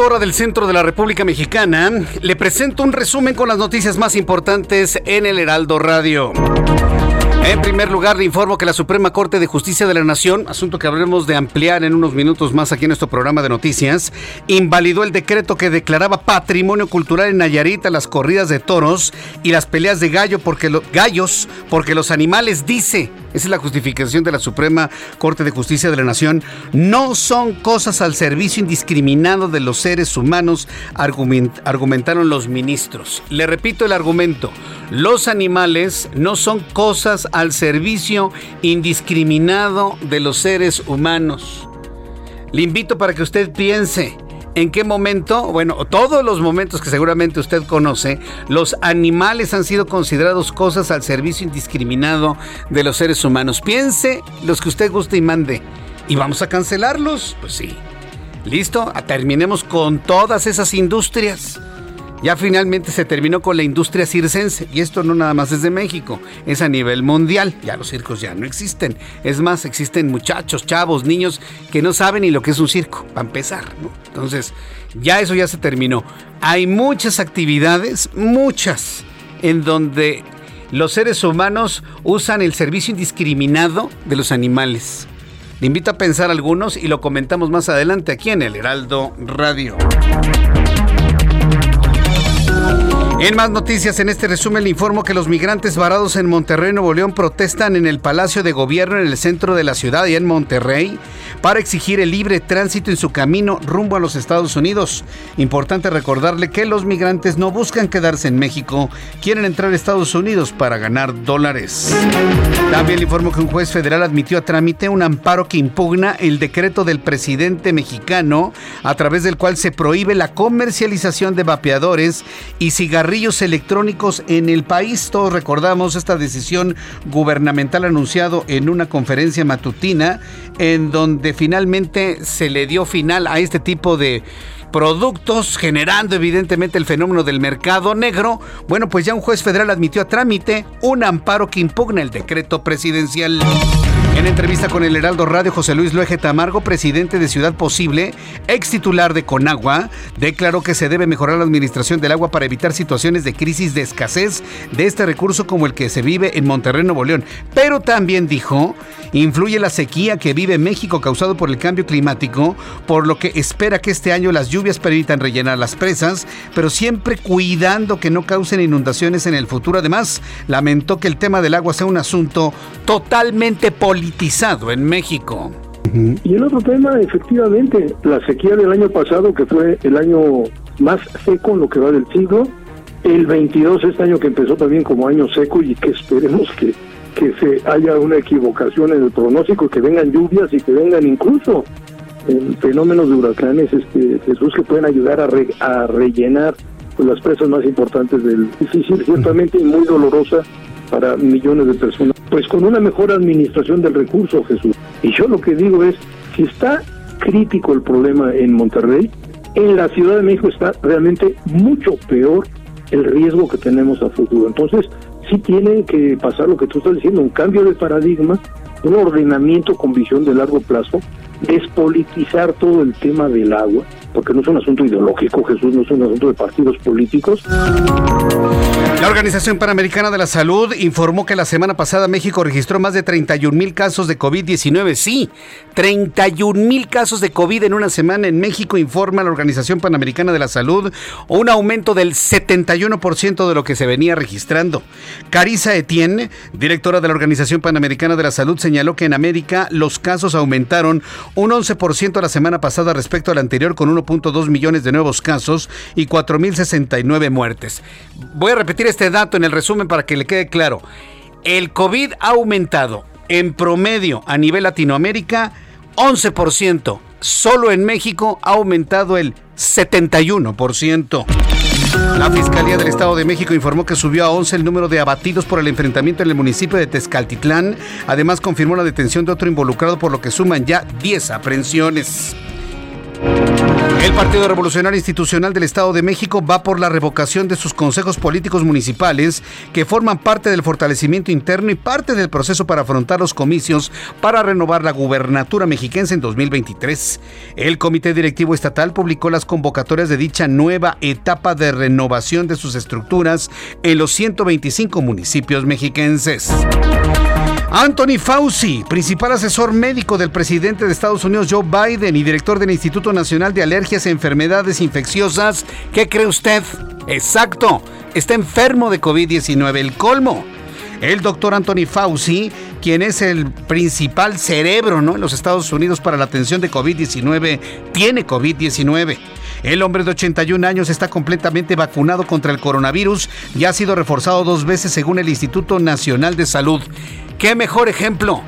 Hora del centro de la República Mexicana, le presento un resumen con las noticias más importantes en el Heraldo Radio. En primer lugar, le informo que la Suprema Corte de Justicia de la Nación, asunto que habremos de ampliar en unos minutos más aquí en nuestro programa de noticias, invalidó el decreto que declaraba patrimonio cultural en Nayarit a las corridas de toros y las peleas de gallo porque gallos, porque los animales, dice, esa es la justificación de la Suprema Corte de Justicia de la Nación, no son cosas al servicio indiscriminado de los seres humanos, argumentaron los ministros. Le repito el argumento, los animales no son cosas al servicio indiscriminado de los seres humanos. Le invito para que usted piense en qué momento, bueno, todos los momentos que seguramente usted conoce, los animales han sido considerados cosas al servicio indiscriminado de los seres humanos. Piense los que usted guste y mande. ¿Y vamos a cancelarlos? Pues sí. Listo, terminemos con todas esas industrias ya finalmente se terminó con la industria circense. Y esto no nada más es de México, es a nivel mundial. Ya los circos ya no existen. Es más, existen muchachos, chavos, niños que no saben ni lo que es un circo, para empezar. Entonces, ya eso ya se terminó. Hay muchas actividades, muchas, en donde los seres humanos usan el servicio indiscriminado de los animales. Le invito a pensar algunos y lo comentamos más adelante aquí en el Heraldo Radio. En más noticias, en este resumen le informo que los migrantes varados en Monterrey, Nuevo León, protestan en el Palacio de Gobierno en el centro de la ciudad y en Monterrey para exigir el libre tránsito en su camino rumbo a los Estados Unidos. Importante recordarle que los migrantes no buscan quedarse en México, quieren entrar a Estados Unidos para ganar dólares. También le informo que un juez federal admitió a trámite un amparo que impugna el decreto del presidente mexicano a través del cual se prohíbe la comercialización de vapeadores y cigarrillos electrónicos en el país. Todos recordamos esta decisión gubernamental anunciado en una conferencia matutina en donde finalmente se le dio final a este tipo de productos, generando evidentemente el fenómeno del mercado negro, bueno, pues ya un juez federal admitió a trámite un amparo que impugna el decreto presidencial. En entrevista con el Heraldo Radio, José Luis Luege Tamargo, presidente de Ciudad Posible, ex titular de Conagua, declaró que se debe mejorar la administración del agua para evitar situaciones de crisis de escasez de este recurso como el que se vive en Monterrey, Nuevo León. Pero también dijo, influye la sequía que vive México causado por el cambio climático, por lo que espera que este año las lluvias permitan rellenar las presas, pero siempre cuidando que no causen inundaciones en el futuro. Además, lamentó que el tema del agua sea un asunto totalmente político en México. Y el otro tema, efectivamente, la sequía del año pasado, que fue el año más seco en lo que va del siglo, el 22, este año que empezó también como año seco y que esperemos que, que se haya una equivocación en el pronóstico, que vengan lluvias y que vengan incluso eh, fenómenos de huracanes, este, Jesús, que pueden ayudar a, a rellenar pues, las presas más importantes del difícil, ciertamente muy dolorosa para millones de personas. Pues con una mejor administración del recurso, Jesús. Y yo lo que digo es, si está crítico el problema en Monterrey, en la Ciudad de México está realmente mucho peor el riesgo que tenemos a futuro. Entonces, sí tiene que pasar lo que tú estás diciendo, un cambio de paradigma, un ordenamiento con visión de largo plazo, despolitizar todo el tema del agua, porque no es un asunto ideológico, Jesús, no es un asunto de partidos políticos. La Organización Panamericana de la Salud informó que la semana pasada México registró más de 31 mil casos de COVID-19. Sí, 31 mil casos de COVID en una semana en México, informa la Organización Panamericana de la Salud, un aumento del 71% de lo que se venía registrando. Carisa Etienne, directora de la Organización Panamericana de la Salud, señaló que en América los casos aumentaron un 11% la semana pasada respecto al anterior, con 1.2 millones de nuevos casos y 4.069 muertes. Voy a repetir este dato en el resumen para que le quede claro. El COVID ha aumentado en promedio a nivel Latinoamérica 11%. Solo en México ha aumentado el 71%. La Fiscalía del Estado de México informó que subió a 11 el número de abatidos por el enfrentamiento en el municipio de Tezcaltitlán. Además confirmó la detención de otro involucrado por lo que suman ya 10 aprehensiones. El Partido Revolucionario Institucional del Estado de México va por la revocación de sus consejos políticos municipales que forman parte del fortalecimiento interno y parte del proceso para afrontar los comicios para renovar la gubernatura mexiquense en 2023. El Comité Directivo Estatal publicó las convocatorias de dicha nueva etapa de renovación de sus estructuras en los 125 municipios mexiquenses. Anthony Fauci, principal asesor médico del presidente de Estados Unidos Joe Biden y director del Instituto Nacional de Alergias e Enfermedades Infecciosas, ¿qué cree usted? Exacto, está enfermo de COVID-19, el colmo. El doctor Anthony Fauci, quien es el principal cerebro ¿no? en los Estados Unidos para la atención de COVID-19, tiene COVID-19. El hombre de 81 años está completamente vacunado contra el coronavirus y ha sido reforzado dos veces según el Instituto Nacional de Salud. ¿Qué mejor ejemplo?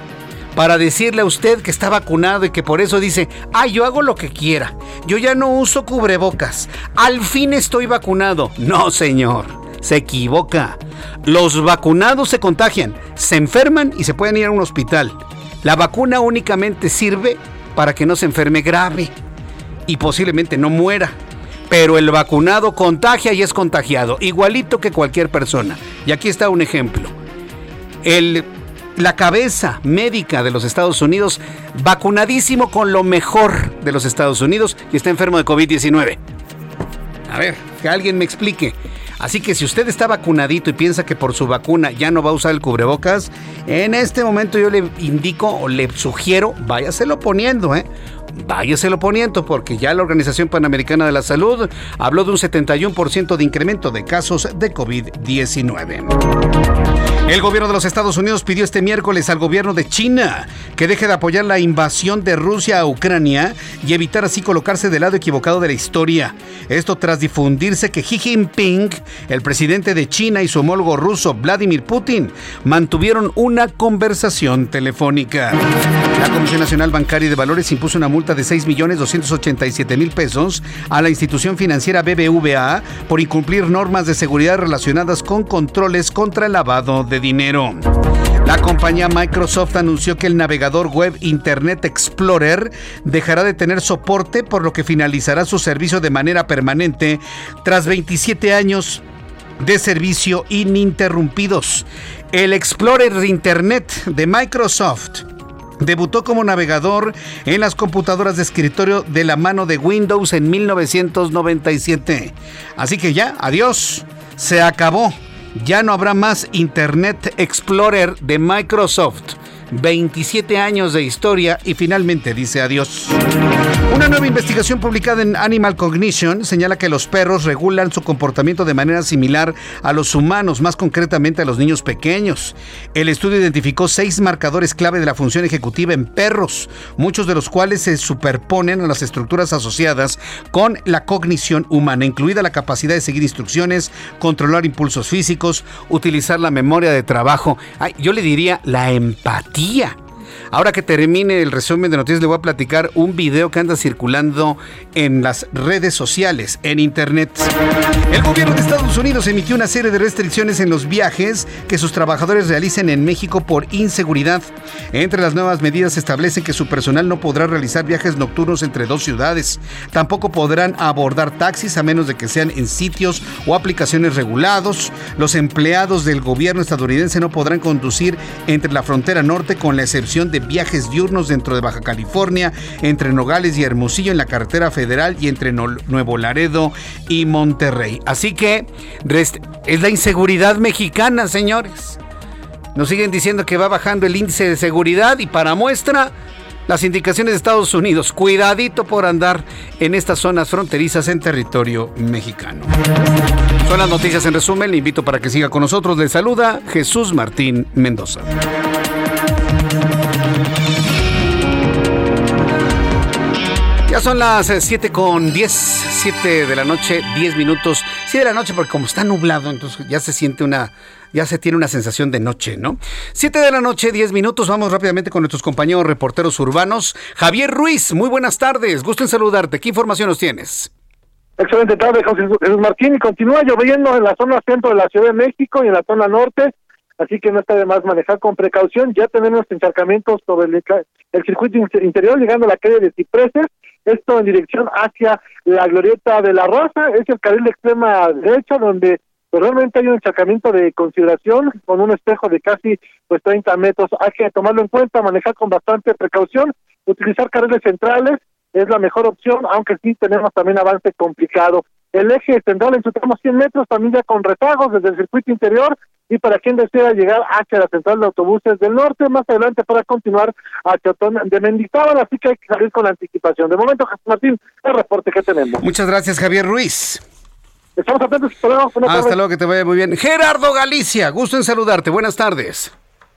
Para decirle a usted que está vacunado y que por eso dice, ah, yo hago lo que quiera, yo ya no uso cubrebocas, al fin estoy vacunado. No, señor, se equivoca. Los vacunados se contagian, se enferman y se pueden ir a un hospital. La vacuna únicamente sirve para que no se enferme grave y posiblemente no muera. Pero el vacunado contagia y es contagiado, igualito que cualquier persona. Y aquí está un ejemplo. El la cabeza médica de los Estados Unidos, vacunadísimo con lo mejor de los Estados Unidos y está enfermo de COVID-19. A ver, que alguien me explique. Así que si usted está vacunadito y piensa que por su vacuna ya no va a usar el cubrebocas, en este momento yo le indico o le sugiero, váyaselo poniendo, ¿eh? váyaselo poniendo porque ya la Organización Panamericana de la Salud habló de un 71% de incremento de casos de COVID-19. El gobierno de los Estados Unidos pidió este miércoles al gobierno de China que deje de apoyar la invasión de Rusia a Ucrania y evitar así colocarse del lado equivocado de la historia. Esto tras difundirse que Xi Jinping, el presidente de China y su homólogo ruso Vladimir Putin mantuvieron una conversación telefónica. La Comisión Nacional Bancaria y de Valores impuso una multa de 6.287.000 pesos a la institución financiera BBVA por incumplir normas de seguridad relacionadas con controles contra el lavado de dinero. La compañía Microsoft anunció que el navegador web Internet Explorer dejará de tener soporte por lo que finalizará su servicio de manera permanente tras 27 años de servicio ininterrumpidos. El Explorer Internet de Microsoft Debutó como navegador en las computadoras de escritorio de la mano de Windows en 1997. Así que ya, adiós, se acabó. Ya no habrá más Internet Explorer de Microsoft. 27 años de historia y finalmente dice adiós. Una nueva investigación publicada en Animal Cognition señala que los perros regulan su comportamiento de manera similar a los humanos, más concretamente a los niños pequeños. El estudio identificó seis marcadores clave de la función ejecutiva en perros, muchos de los cuales se superponen a las estructuras asociadas con la cognición humana, incluida la capacidad de seguir instrucciones, controlar impulsos físicos, utilizar la memoria de trabajo. yo le diría la empatía я Ahora que termine el resumen de noticias, le voy a platicar un video que anda circulando en las redes sociales, en internet. El gobierno de Estados Unidos emitió una serie de restricciones en los viajes que sus trabajadores realicen en México por inseguridad. Entre las nuevas medidas se establece que su personal no podrá realizar viajes nocturnos entre dos ciudades. Tampoco podrán abordar taxis a menos de que sean en sitios o aplicaciones regulados. Los empleados del gobierno estadounidense no podrán conducir entre la frontera norte con la excepción de viajes diurnos dentro de Baja California, entre Nogales y Hermosillo en la carretera federal y entre Nuevo Laredo y Monterrey. Así que es la inseguridad mexicana, señores. Nos siguen diciendo que va bajando el índice de seguridad y para muestra las indicaciones de Estados Unidos. Cuidadito por andar en estas zonas fronterizas en territorio mexicano. Son las noticias en resumen. Le invito para que siga con nosotros. Le saluda Jesús Martín Mendoza. Son las 7 eh, con 10, 7 de la noche, 10 minutos. 7 de la noche porque como está nublado, entonces ya se siente una, ya se tiene una sensación de noche, ¿no? 7 de la noche, 10 minutos. Vamos rápidamente con nuestros compañeros reporteros urbanos. Javier Ruiz, muy buenas tardes. Gusto en saludarte. ¿Qué información nos tienes? Excelente tarde, José Jesús Martín. Y continúa lloviendo en la zona centro de la Ciudad de México y en la zona norte así que no está de más manejar con precaución. Ya tenemos encharcamientos sobre el, el circuito interior, llegando a la calle de Cipreses, esto en dirección hacia la glorieta de la Rosa, es el carril de extrema derecha donde pues, realmente hay un encharcamiento de consideración con un espejo de casi pues 30 metros. Hay que tomarlo en cuenta, manejar con bastante precaución, utilizar carriles centrales es la mejor opción, aunque sí tenemos también avance complicado. El eje central en su tramo 100 metros también ya con retagos desde el circuito interior y para quien desea llegar hacia la central de autobuses del norte, más adelante para continuar hacia Otón de Mendizábal, así que hay que salir con anticipación. De momento, Jesús Martín, el reporte que tenemos. Muchas gracias, Javier Ruiz. Estamos atentos. Hasta luego, que te vaya muy bien. Gerardo Galicia, gusto en saludarte. Buenas tardes.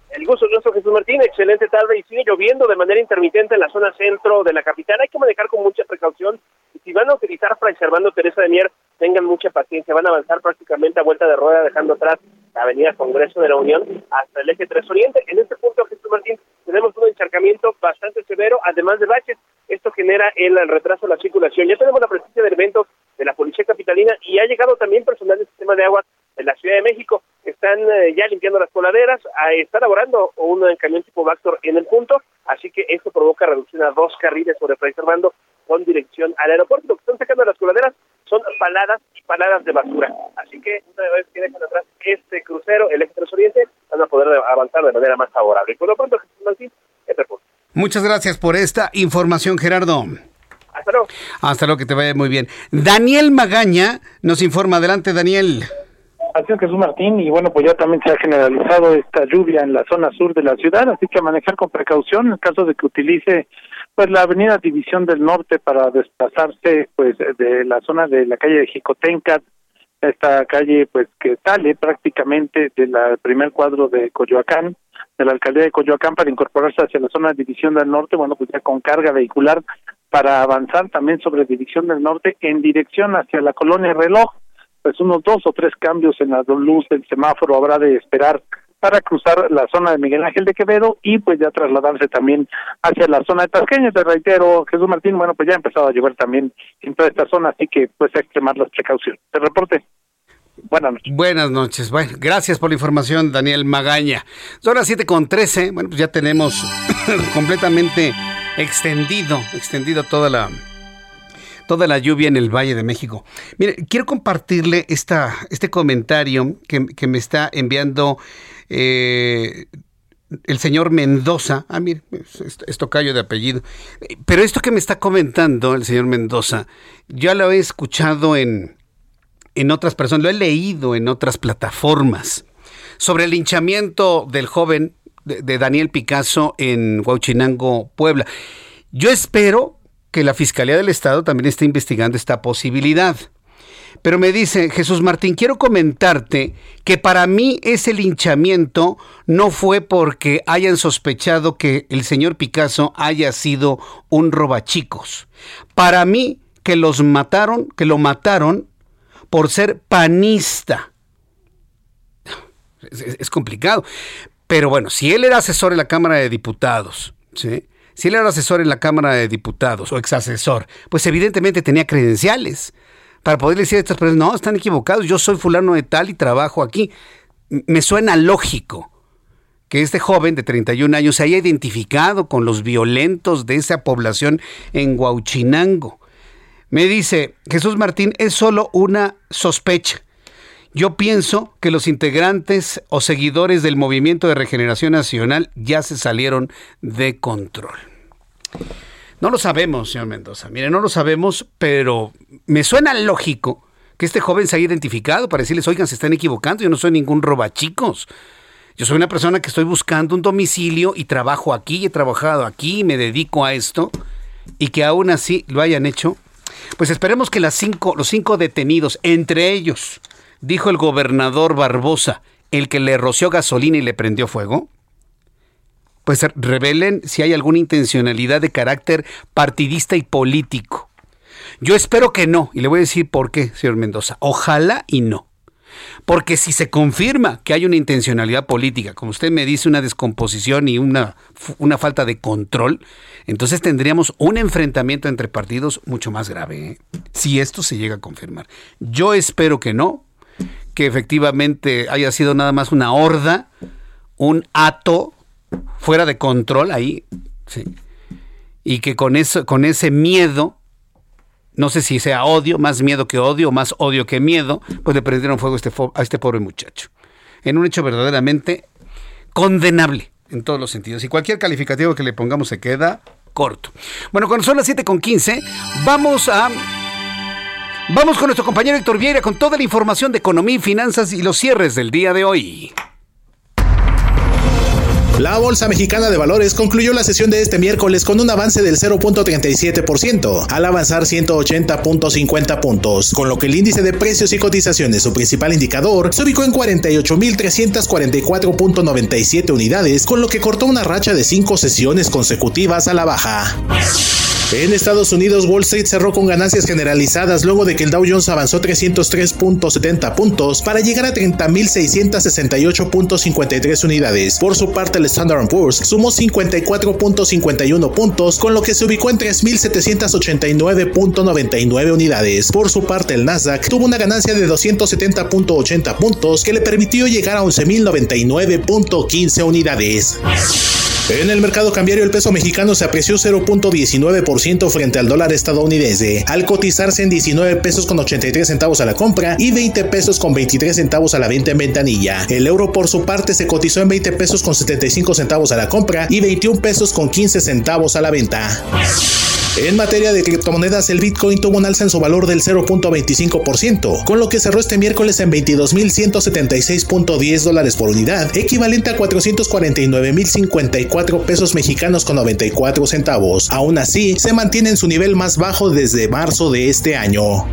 El gusto es nuestro, Jesús Martín. Excelente tarde y sigue lloviendo de manera intermitente en la zona centro de la capital. Hay que manejar con mucha precaución. Y si van a utilizar Fray Servando Teresa de Mier, tengan mucha paciencia. Van a avanzar prácticamente a vuelta de rueda, dejando atrás la avenida Congreso de la Unión hasta el eje 3 Oriente. En este punto, Jesús Martín, tenemos un encharcamiento bastante severo, además de baches. Esto genera el retraso de la circulación. Ya tenemos la presencia de elementos de la Policía Capitalina y ha llegado también personal del sistema de agua en la Ciudad de México. Están eh, ya limpiando las coladeras, está elaborando un camión tipo Vactor en el punto, así que esto provoca reducción a dos carriles sobre Fray Servando con dirección al aeropuerto. Lo que están sacando las coladeras son paladas y paladas de basura. Así que una vez que dejan atrás este crucero, el Expreso Oriente, van a poder avanzar de manera más favorable. Y por lo pronto, Jesús Martín, este punto. Muchas gracias por esta información, Gerardo. Hasta luego. Hasta luego, que te vaya muy bien. Daniel Magaña nos informa. Adelante, Daniel. Así es, Jesús Martín, y bueno, pues ya también se ha generalizado esta lluvia en la zona sur de la ciudad, así que manejar con precaución en caso de que utilice pues la avenida División del Norte para desplazarse pues de la zona de la calle de Jicotenca, esta calle pues que sale prácticamente del primer cuadro de Coyoacán, de la alcaldía de Coyoacán para incorporarse hacia la zona de División del Norte, bueno, pues ya con carga vehicular para avanzar también sobre División del Norte en dirección hacia la colonia Reloj, pues unos dos o tres cambios en la luz del semáforo habrá de esperar para cruzar la zona de Miguel Ángel de Quevedo y pues ya trasladarse también hacia la zona de Tasqueña. Te reitero, Jesús Martín, bueno, pues ya ha empezado a llover también en toda esta zona, así que pues extremar las precauciones. Te reporte. Buenas noches. Buenas noches. Bueno, gracias por la información, Daniel Magaña. Son las 7 con 13. Bueno, pues ya tenemos completamente extendido, extendido toda la, toda la lluvia en el Valle de México. Mire, quiero compartirle esta, este comentario que, que me está enviando eh, el señor Mendoza, ah, mire, esto callo de apellido, pero esto que me está comentando el señor Mendoza, ya lo he escuchado en, en otras personas, lo he leído en otras plataformas, sobre el linchamiento del joven de, Daniel Picasso en Huachinango, Puebla. Yo espero que la Fiscalía del Estado también esté investigando esta posibilidad. Pero me dice Jesús Martín, quiero comentarte que para mí ese linchamiento no fue porque hayan sospechado que el señor Picasso haya sido un robachicos. Para mí que los mataron, que lo mataron por ser panista. Es, complicado. Pero bueno, si él era asesor en la Cámara de Diputados, ¿sí? Si él era asesor en la Cámara de Diputados o exasesor, pues evidentemente tenía credenciales para poder decir a estas personas, no, están equivocados, yo soy fulano de tal y trabajo aquí. Me suena lógico que este joven de 31 años se haya identificado con los violentos de esa población en Huauchinango. Me dice, Jesús Martín, es solo una sospecha. Yo pienso que los integrantes o seguidores del Movimiento de Regeneración Nacional ya se salieron de control. No lo sabemos, señor Mendoza. Mire, no lo sabemos, pero me suena lógico que este joven se haya identificado para decirles, oigan, se están equivocando, yo no soy ningún robachicos. Yo soy una persona que estoy buscando un domicilio y trabajo aquí, he trabajado aquí, me dedico a esto, y que aún así lo hayan hecho. Pues esperemos que las cinco, los cinco detenidos, entre ellos, dijo el gobernador Barbosa, el que le roció gasolina y le prendió fuego, pues revelen si hay alguna intencionalidad de carácter partidista y político. Yo espero que no, y le voy a decir por qué, señor Mendoza. Ojalá y no. Porque si se confirma que hay una intencionalidad política, como usted me dice, una descomposición y una, una falta de control, entonces tendríamos un enfrentamiento entre partidos mucho más grave, ¿eh? si esto se llega a confirmar. Yo espero que no, que efectivamente haya sido nada más una horda, un ato fuera de control ahí, sí. Y que con eso, con ese miedo, no sé si sea odio, más miedo que odio, más odio que miedo, pues le prendieron fuego a este, a este pobre muchacho. En un hecho verdaderamente condenable en todos los sentidos. Y cualquier calificativo que le pongamos se queda corto. Bueno, cuando son las 7 con 15, vamos a. Vamos con nuestro compañero Héctor Vieira con toda la información de economía y finanzas y los cierres del día de hoy. La Bolsa Mexicana de Valores concluyó la sesión de este miércoles con un avance del 0.37%, al avanzar 180.50 puntos, con lo que el índice de precios y cotizaciones, su principal indicador, se ubicó en 48.344.97 unidades, con lo que cortó una racha de cinco sesiones consecutivas a la baja. En Estados Unidos, Wall Street cerró con ganancias generalizadas luego de que el Dow Jones avanzó 303.70 puntos para llegar a 30.668.53 unidades. Por su parte, el Standard Poor's sumó 54.51 puntos, con lo que se ubicó en 3.789.99 unidades. Por su parte, el Nasdaq tuvo una ganancia de 270.80 puntos que le permitió llegar a 11.099.15 unidades. En el mercado cambiario el peso mexicano se apreció 0.19% frente al dólar estadounidense, al cotizarse en 19 pesos con 83 centavos a la compra y 20 pesos con 23 centavos a la venta en ventanilla. El euro por su parte se cotizó en 20 pesos con 75 centavos a la compra y 21 pesos con 15 centavos a la venta. En materia de criptomonedas, el Bitcoin tuvo un alza en su valor del 0.25%, con lo que cerró este miércoles en 22.176.10 dólares por unidad, equivalente a 449.054 pesos mexicanos con 94 centavos. Aún así, se mantiene en su nivel más bajo desde marzo de este año.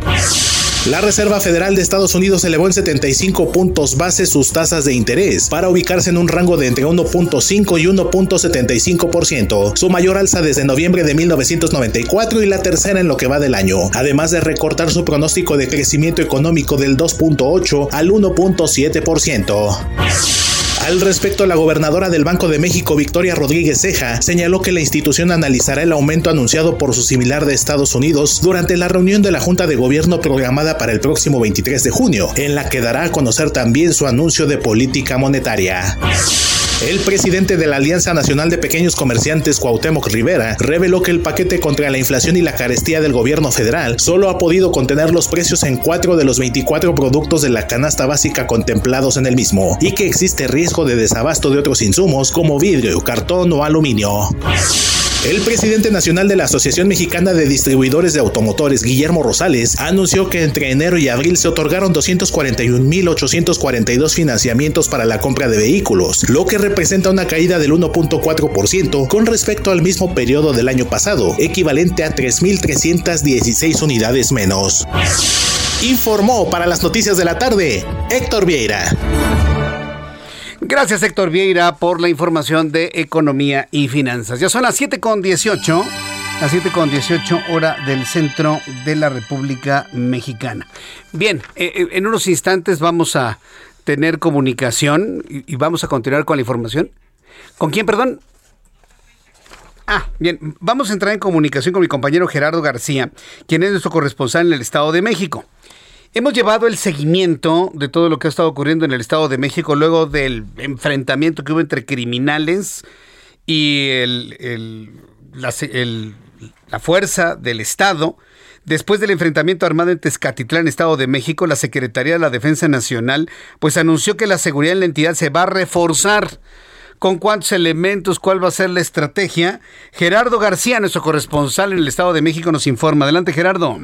La Reserva Federal de Estados Unidos elevó en 75 puntos base sus tasas de interés para ubicarse en un rango de entre 1.5 y 1.75%, su mayor alza desde noviembre de 1994 y la tercera en lo que va del año, además de recortar su pronóstico de crecimiento económico del 2.8 al 1.7%. Al respecto, la gobernadora del Banco de México, Victoria Rodríguez Ceja, señaló que la institución analizará el aumento anunciado por su similar de Estados Unidos durante la reunión de la Junta de Gobierno programada para el próximo 23 de junio, en la que dará a conocer también su anuncio de política monetaria. El presidente de la Alianza Nacional de Pequeños Comerciantes, Cuauhtémoc Rivera, reveló que el paquete contra la inflación y la carestía del gobierno federal solo ha podido contener los precios en cuatro de los 24 productos de la canasta básica contemplados en el mismo y que existe riesgo de desabasto de otros insumos como vidrio, cartón o aluminio. El presidente nacional de la Asociación Mexicana de Distribuidores de Automotores, Guillermo Rosales, anunció que entre enero y abril se otorgaron 241.842 financiamientos para la compra de vehículos, lo que representa una caída del 1.4% con respecto al mismo periodo del año pasado, equivalente a 3.316 unidades menos. Informó para las noticias de la tarde Héctor Vieira. Gracias Héctor Vieira por la información de economía y finanzas. Ya son las 7 con 18, las 7 con 18 hora del centro de la República Mexicana. Bien, eh, eh, en unos instantes vamos a tener comunicación y, y vamos a continuar con la información. ¿Con quién, perdón? Ah, bien, vamos a entrar en comunicación con mi compañero Gerardo García, quien es nuestro corresponsal en el Estado de México. Hemos llevado el seguimiento de todo lo que ha estado ocurriendo en el Estado de México luego del enfrentamiento que hubo entre criminales y el, la, la fuerza del Estado. Después del enfrentamiento armado en Tezcatitlán, Estado de México, la Secretaría de la Defensa Nacional pues anunció que la seguridad en la entidad se va a reforzar. ¿Con cuántos elementos? ¿Cuál va a ser la estrategia? Gerardo García, nuestro corresponsal en el Estado de México, nos informa. Adelante, Gerardo.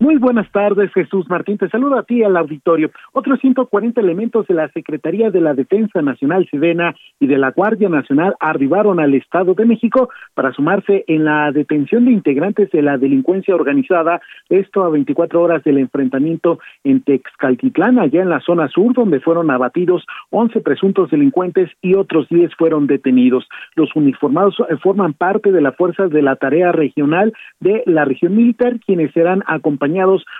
Muy buenas tardes, Jesús Martín. Te saludo a ti al auditorio. Otros 140 elementos de la Secretaría de la Defensa Nacional Sedena y de la Guardia Nacional arribaron al Estado de México para sumarse en la detención de integrantes de la delincuencia organizada, esto a 24 horas del enfrentamiento en Texcaltitlán, allá en la zona sur, donde fueron abatidos 11 presuntos delincuentes y otros 10 fueron detenidos. Los uniformados eh, forman parte de las fuerzas de la tarea regional de la región militar, quienes serán acompañados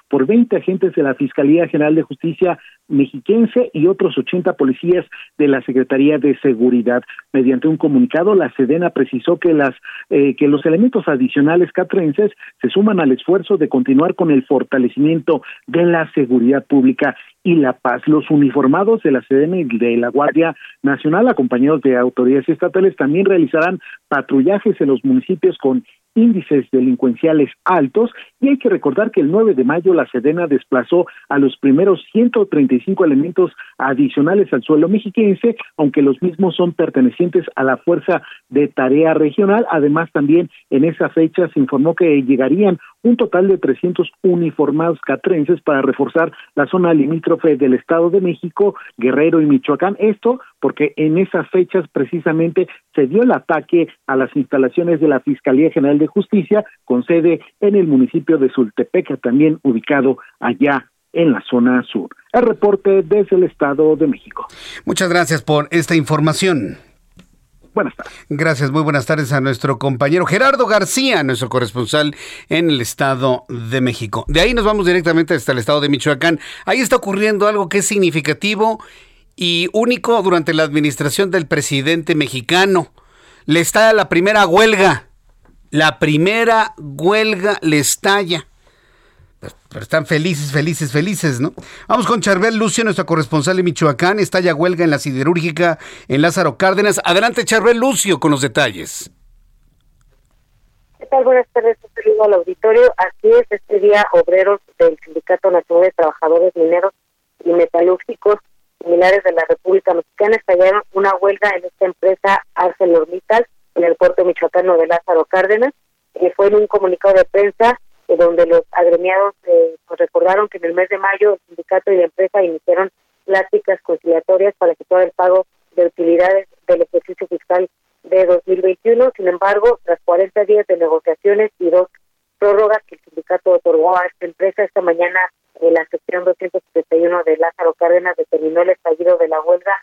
por 20 agentes de la Fiscalía General de Justicia mexiquense y otros 80 policías de la Secretaría de Seguridad. Mediante un comunicado, la Sedena precisó que las eh, que los elementos adicionales catrenses se suman al esfuerzo de continuar con el fortalecimiento de la seguridad pública y la paz. Los uniformados de la Sedena y de la Guardia Nacional, acompañados de autoridades estatales, también realizarán patrullajes en los municipios con índices delincuenciales altos y hay que recordar que el 9 de mayo la Sedena desplazó a los primeros 135 elementos adicionales al suelo mexiquense, aunque los mismos son pertenecientes a la Fuerza de Tarea Regional. Además, también en esa fecha se informó que llegarían un total de 300 uniformados catrenses para reforzar la zona limítrofe del Estado de México, Guerrero y Michoacán. Esto porque en esas fechas precisamente se dio el ataque a las instalaciones de la Fiscalía General de Justicia con sede en el municipio de Sultepeca, también ubicado allá en la zona sur. El reporte desde el Estado de México. Muchas gracias por esta información. Buenas tardes. Gracias, muy buenas tardes a nuestro compañero Gerardo García, nuestro corresponsal en el Estado de México. De ahí nos vamos directamente hasta el Estado de Michoacán. Ahí está ocurriendo algo que es significativo y único durante la administración del presidente mexicano. Le está la primera huelga. La primera huelga le estalla. Pero están felices, felices, felices, ¿no? Vamos con Charbel Lucio, nuestro corresponsal en Michoacán. Está ya huelga en la siderúrgica en Lázaro Cárdenas. Adelante, Charbel Lucio, con los detalles. ¿Qué tal? Buenas tardes, saludo al auditorio. Así es, este día obreros del Sindicato Nacional de Trabajadores Mineros y Metalúrgicos similares de la República Mexicana estallaron una huelga en esta empresa ArcelorMittal en el puerto michoacano de Lázaro Cárdenas. que fue en un comunicado de prensa eh, donde los agremiados eh, pues recordaron que en el mes de mayo el sindicato y la empresa iniciaron pláticas conciliatorias para efectuar el pago de utilidades del ejercicio fiscal de 2021. Sin embargo, tras 40 días de negociaciones y dos prórrogas que el sindicato otorgó a esta empresa, esta mañana en la sección 271 de Lázaro Cárdenas determinó el estallido de la huelga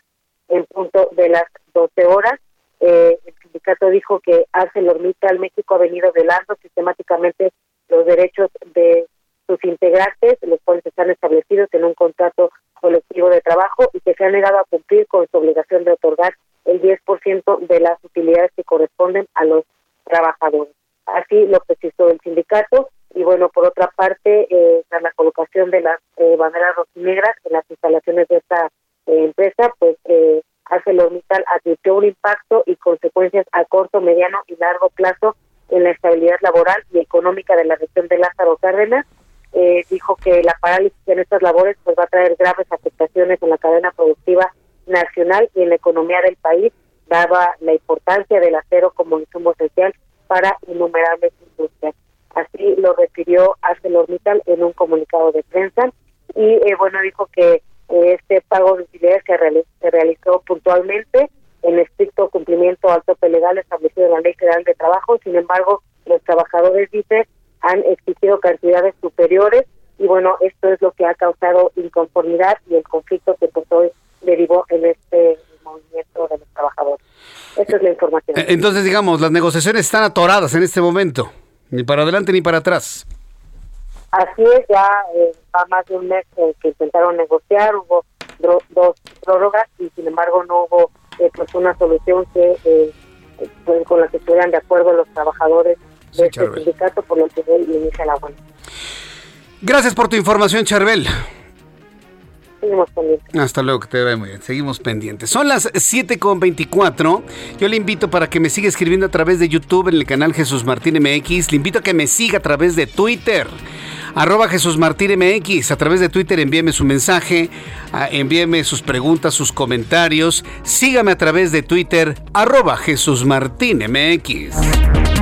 en punto de las 12 horas. Eh, el sindicato dijo que ArcelorMittal México ha venido velando sistemáticamente los derechos de sus integrantes, los cuales están establecidos en un contrato colectivo de trabajo y que se han negado a cumplir con su obligación de otorgar el 10% de las utilidades que corresponden a los trabajadores. Así lo precisó el sindicato y bueno, por otra parte, eh, la colocación de las eh, banderas rojinegras en las instalaciones de esta eh, empresa, pues eh, ArcelorMittal advirtió un impacto y consecuencias a corto, mediano y largo plazo en la estabilidad laboral y económica de la región de Lázaro Cárdenas. Eh, dijo que la parálisis en estas labores pues va a traer graves afectaciones en la cadena productiva nacional y en la economía del país, daba la importancia del acero como insumo esencial para innumerables industrias. Así lo refirió ArcelorMittal en un comunicado de prensa y eh, bueno dijo que eh, este pago de utilidades se, realizó puntualmente en estricto cumplimiento al tope legal establecido en la Ley Federal de Trabajo. Sin embargo, los trabajadores, dice, han exigido cantidades superiores y bueno, esto es lo que ha causado inconformidad y el conflicto que pues hoy derivó en este movimiento de los trabajadores. Esa es la información. Eh, entonces, digamos, las negociaciones están atoradas en este momento, ni para adelante ni para atrás. Así es, ya eh, va más de un mes eh, que intentaron negociar, hubo dos prórrogas y sin embargo no hubo eh, pues una solución que pues, con la que estuvieran de acuerdo los trabajadores de este sindicato, por lo que hoy inicia la. Gracias por tu información, Charbel. Seguimos pendientes. Hasta luego, que te vaya muy bien. Seguimos pendientes. Son las 7.24. Yo le invito para que me siga escribiendo a través de YouTube en el canal Jesús Martín MX. Le invito a que me siga a través de Twitter arroba Jesús Martín MX. A través de Twitter envíeme su mensaje, envíeme sus preguntas, sus comentarios. Sígame a través de Twitter, arroba Jesús Martín MX.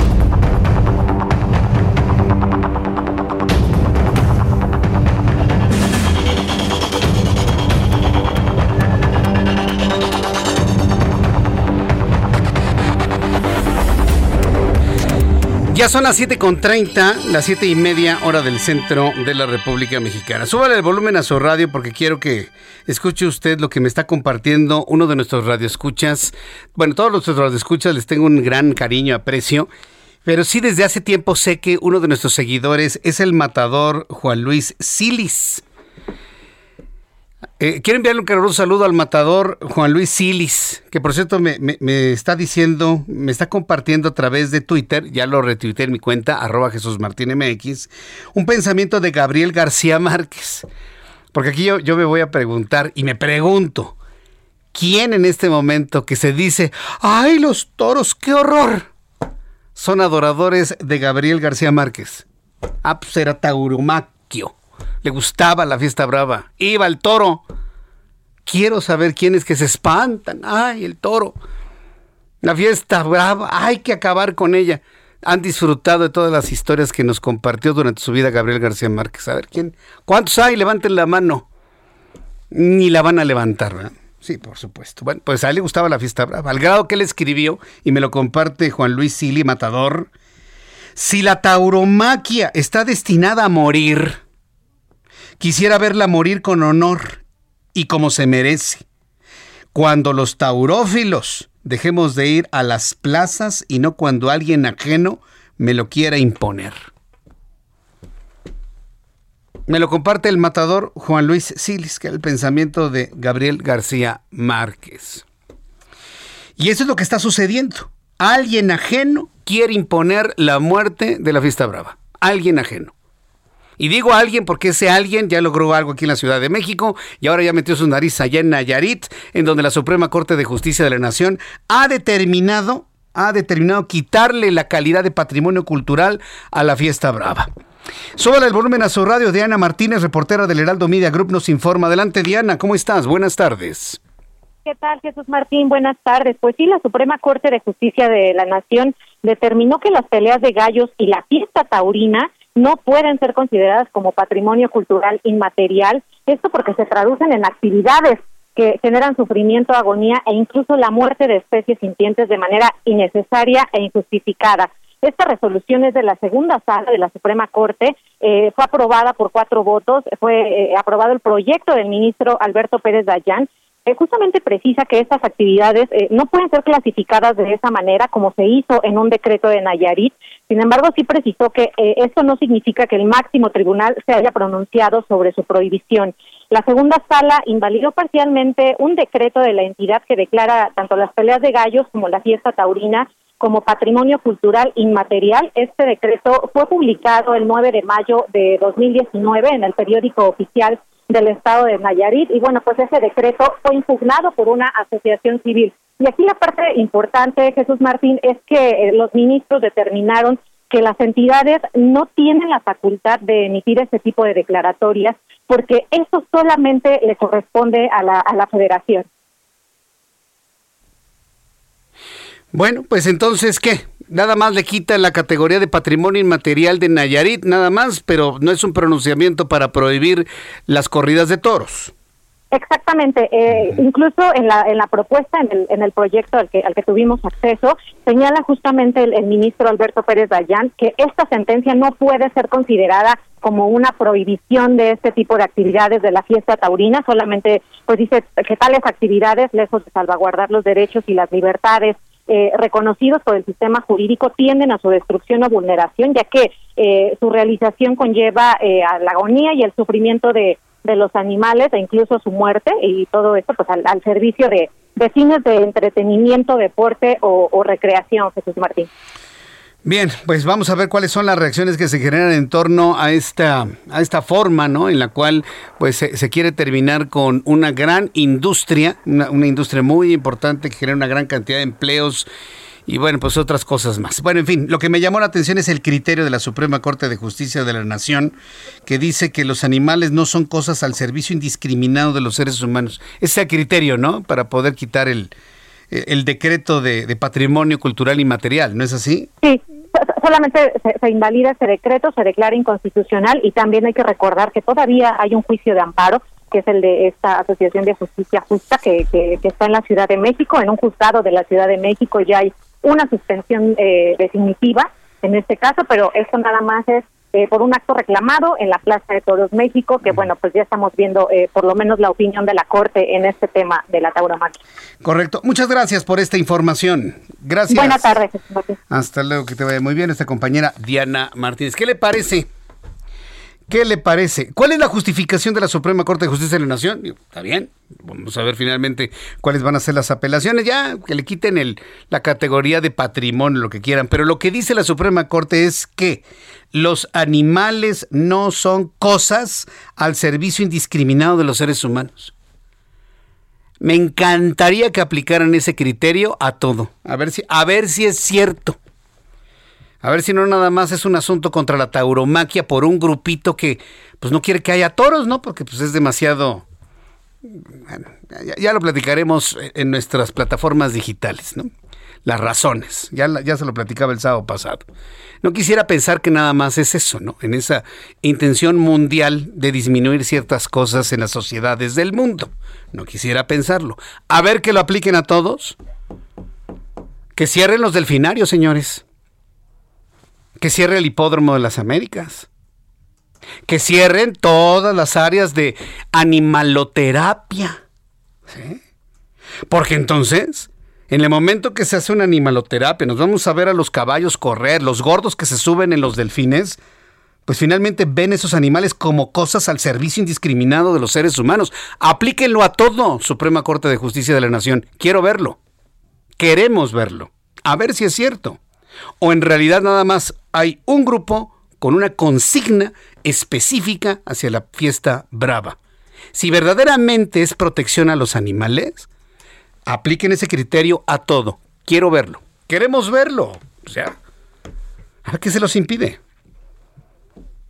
Ya son las 7.30, las 7 y media hora del centro de la República Mexicana. Súbale el volumen a su radio porque quiero que escuche usted lo que me está compartiendo uno de nuestros radioescuchas. Bueno, todos nuestros radioescuchas les tengo un gran cariño, aprecio. Pero sí, desde hace tiempo sé que uno de nuestros seguidores es el matador Juan Luis Silis. Eh, quiero enviarle un caluroso saludo al matador Juan Luis Silis, que por cierto me, está diciendo, me está compartiendo a través de Twitter, ya lo retuiteé en mi cuenta, arroba Jesús Martín MX, un pensamiento de Gabriel García Márquez. Porque aquí yo, me voy a preguntar y me pregunto, ¿quién en este momento que se dice, ay los toros, qué horror? Son adoradores de Gabriel García Márquez. Ah, pues Taurumaquio le gustaba la fiesta brava, iba al toro. Quiero saber quiénes que se espantan. Ay, el toro. La fiesta brava, hay que acabar con ella. Han disfrutado de todas las historias que nos compartió durante su vida Gabriel García Márquez. A ver, ¿quién? ¿Cuántos hay? Levanten la mano. Ni la van a levantar, ¿verdad? Sí, por supuesto. Bueno, pues a él le gustaba la fiesta brava. Al grado que él escribió, y me lo comparte Juan Luis Sili Matador, si la tauromaquia está destinada a morir, Quisiera verla morir con honor y como se merece. Cuando los taurófilos dejemos de ir a las plazas y no cuando alguien ajeno me lo quiera imponer. Me lo comparte el matador Juan Luis Silis, que es el pensamiento de Gabriel García Márquez. Y eso es lo que está sucediendo. Alguien ajeno quiere imponer la muerte de la fiesta brava. Alguien ajeno. Y digo alguien porque ese alguien ya logró algo aquí en la Ciudad de México y ahora ya metió su nariz allá en Nayarit, en donde la Suprema Corte de Justicia de la Nación ha determinado, ha determinado quitarle la calidad de patrimonio cultural a la fiesta brava. Súbale el volumen a su radio. Diana Martínez, reportera del Heraldo Media Group, nos informa. Adelante, Diana, ¿cómo estás? Buenas tardes. ¿Qué tal, Jesús Martín? Buenas tardes. Pues sí, la Suprema Corte de Justicia de la Nación determinó que las peleas de gallos y la fiesta taurina no pueden ser consideradas como patrimonio cultural inmaterial, esto porque se traducen en actividades que generan sufrimiento, agonía e incluso la muerte de especies sintientes de manera innecesaria e injustificada. Esta resolución es de la segunda sala de la Suprema Corte, eh, fue aprobada por cuatro votos, fue aprobado el proyecto del ministro Alberto Pérez Dayán eh, justamente precisa que estas actividades eh, no pueden ser clasificadas de esa manera como se hizo en un decreto de Nayarit. Sin embargo, sí precisó que eh, esto no significa que el máximo tribunal se haya pronunciado sobre su prohibición. La segunda sala invalidó parcialmente un decreto de la entidad que declara tanto las peleas de gallos como la fiesta taurina como patrimonio cultural inmaterial. Este decreto fue publicado el 9 de mayo de 2019 en el periódico oficial del estado de Nayarit y bueno, pues ese decreto fue impugnado por una asociación civil. Y aquí la parte importante, Jesús Martín, es que eh, los ministros determinaron que las entidades no tienen la facultad de emitir ese tipo de declaratorias porque eso solamente le corresponde a la, a la federación. Bueno, pues entonces, ¿qué? Nada más le quita la categoría de patrimonio inmaterial de Nayarit, nada más, pero no es un pronunciamiento para prohibir las corridas de toros. Exactamente, eh, incluso en la, en la propuesta, en el, en el proyecto al que, al que tuvimos acceso, señala justamente el, ministro Alberto Pérez Dayán que esta sentencia no puede ser considerada como una prohibición de este tipo de actividades de la fiesta taurina, solamente pues dice que tales actividades, lejos de salvaguardar los derechos y las libertades eh, reconocidos por el sistema jurídico tienden a su destrucción o vulneración, ya que eh, su realización conlleva eh, a la agonía y el sufrimiento de, de, los animales e incluso su muerte y todo esto pues al, servicio de, de, fines de entretenimiento, deporte o, o recreación, Jesús Martín. Bien, pues vamos a ver cuáles son las reacciones que se generan en torno a esta, a esta forma, ¿no? En la cual pues se, quiere terminar con una gran industria, una, una, industria muy importante que genera una gran cantidad de empleos y bueno, pues otras cosas más. Bueno, en fin, lo que me llamó la atención es el criterio de la Suprema Corte de Justicia de la Nación que dice que los animales no son cosas al servicio indiscriminado de los seres humanos. Ese criterio, ¿no? Para poder quitar el, el decreto de, patrimonio cultural y material, ¿no es así? Sí, solamente se, invalida ese decreto, se declara inconstitucional y también hay que recordar que todavía hay un juicio de amparo que es el de esta Asociación de Justicia Justa que, que, está en la Ciudad de México, en un juzgado de la Ciudad de México ya hay una suspensión eh, definitiva en este caso, pero esto nada más es eh, por un acto reclamado en la Plaza de Toros México, que bueno, pues ya estamos viendo eh, por lo menos la opinión de la Corte en este tema de la tauromaquia. Correcto. Muchas gracias por esta información. Gracias. Buenas tardes. Hasta luego, que te vaya muy bien esta compañera Diana Martínez. ¿Qué le parece? ¿Qué le parece? ¿Cuál es la justificación de la Suprema Corte de Justicia de la Nación? Está bien, vamos a ver finalmente cuáles van a ser las apelaciones. Ya que le quiten el, la categoría de patrimonio, lo que quieran. Pero lo que dice la Suprema Corte es que los animales no son cosas al servicio indiscriminado de los seres humanos. Me encantaría que aplicaran ese criterio a todo. A ver si, a ver si es cierto. A ver si no nada más es un asunto contra la tauromaquia por un grupito que pues no quiere que haya toros, ¿no? Porque pues es demasiado... Bueno, ya, lo platicaremos en nuestras plataformas digitales, ¿no? Las razones, ya, ya se lo platicaba el sábado pasado. No quisiera pensar que nada más es eso, ¿no? En esa intención mundial de disminuir ciertas cosas en las sociedades del mundo. No quisiera pensarlo. A ver que lo apliquen a todos. Que cierren los delfinarios, señores que cierre el hipódromo de las Américas, que cierren todas las áreas de animaloterapia. Porque entonces, en el momento que se hace una animaloterapia, nos vamos a ver a los caballos correr, los gordos que se suben en los delfines, pues finalmente ven esos animales como cosas al servicio indiscriminado de los seres humanos. Aplíquenlo a todo, Suprema Corte de Justicia de la Nación. Quiero verlo. Queremos verlo. A ver si es cierto o en realidad nada más hay un grupo con una consigna específica hacia la fiesta brava. Si verdaderamente es protección a los animales, apliquen ese criterio a todo. Quiero verlo. Queremos verlo. O sea, ¿a qué se los impide?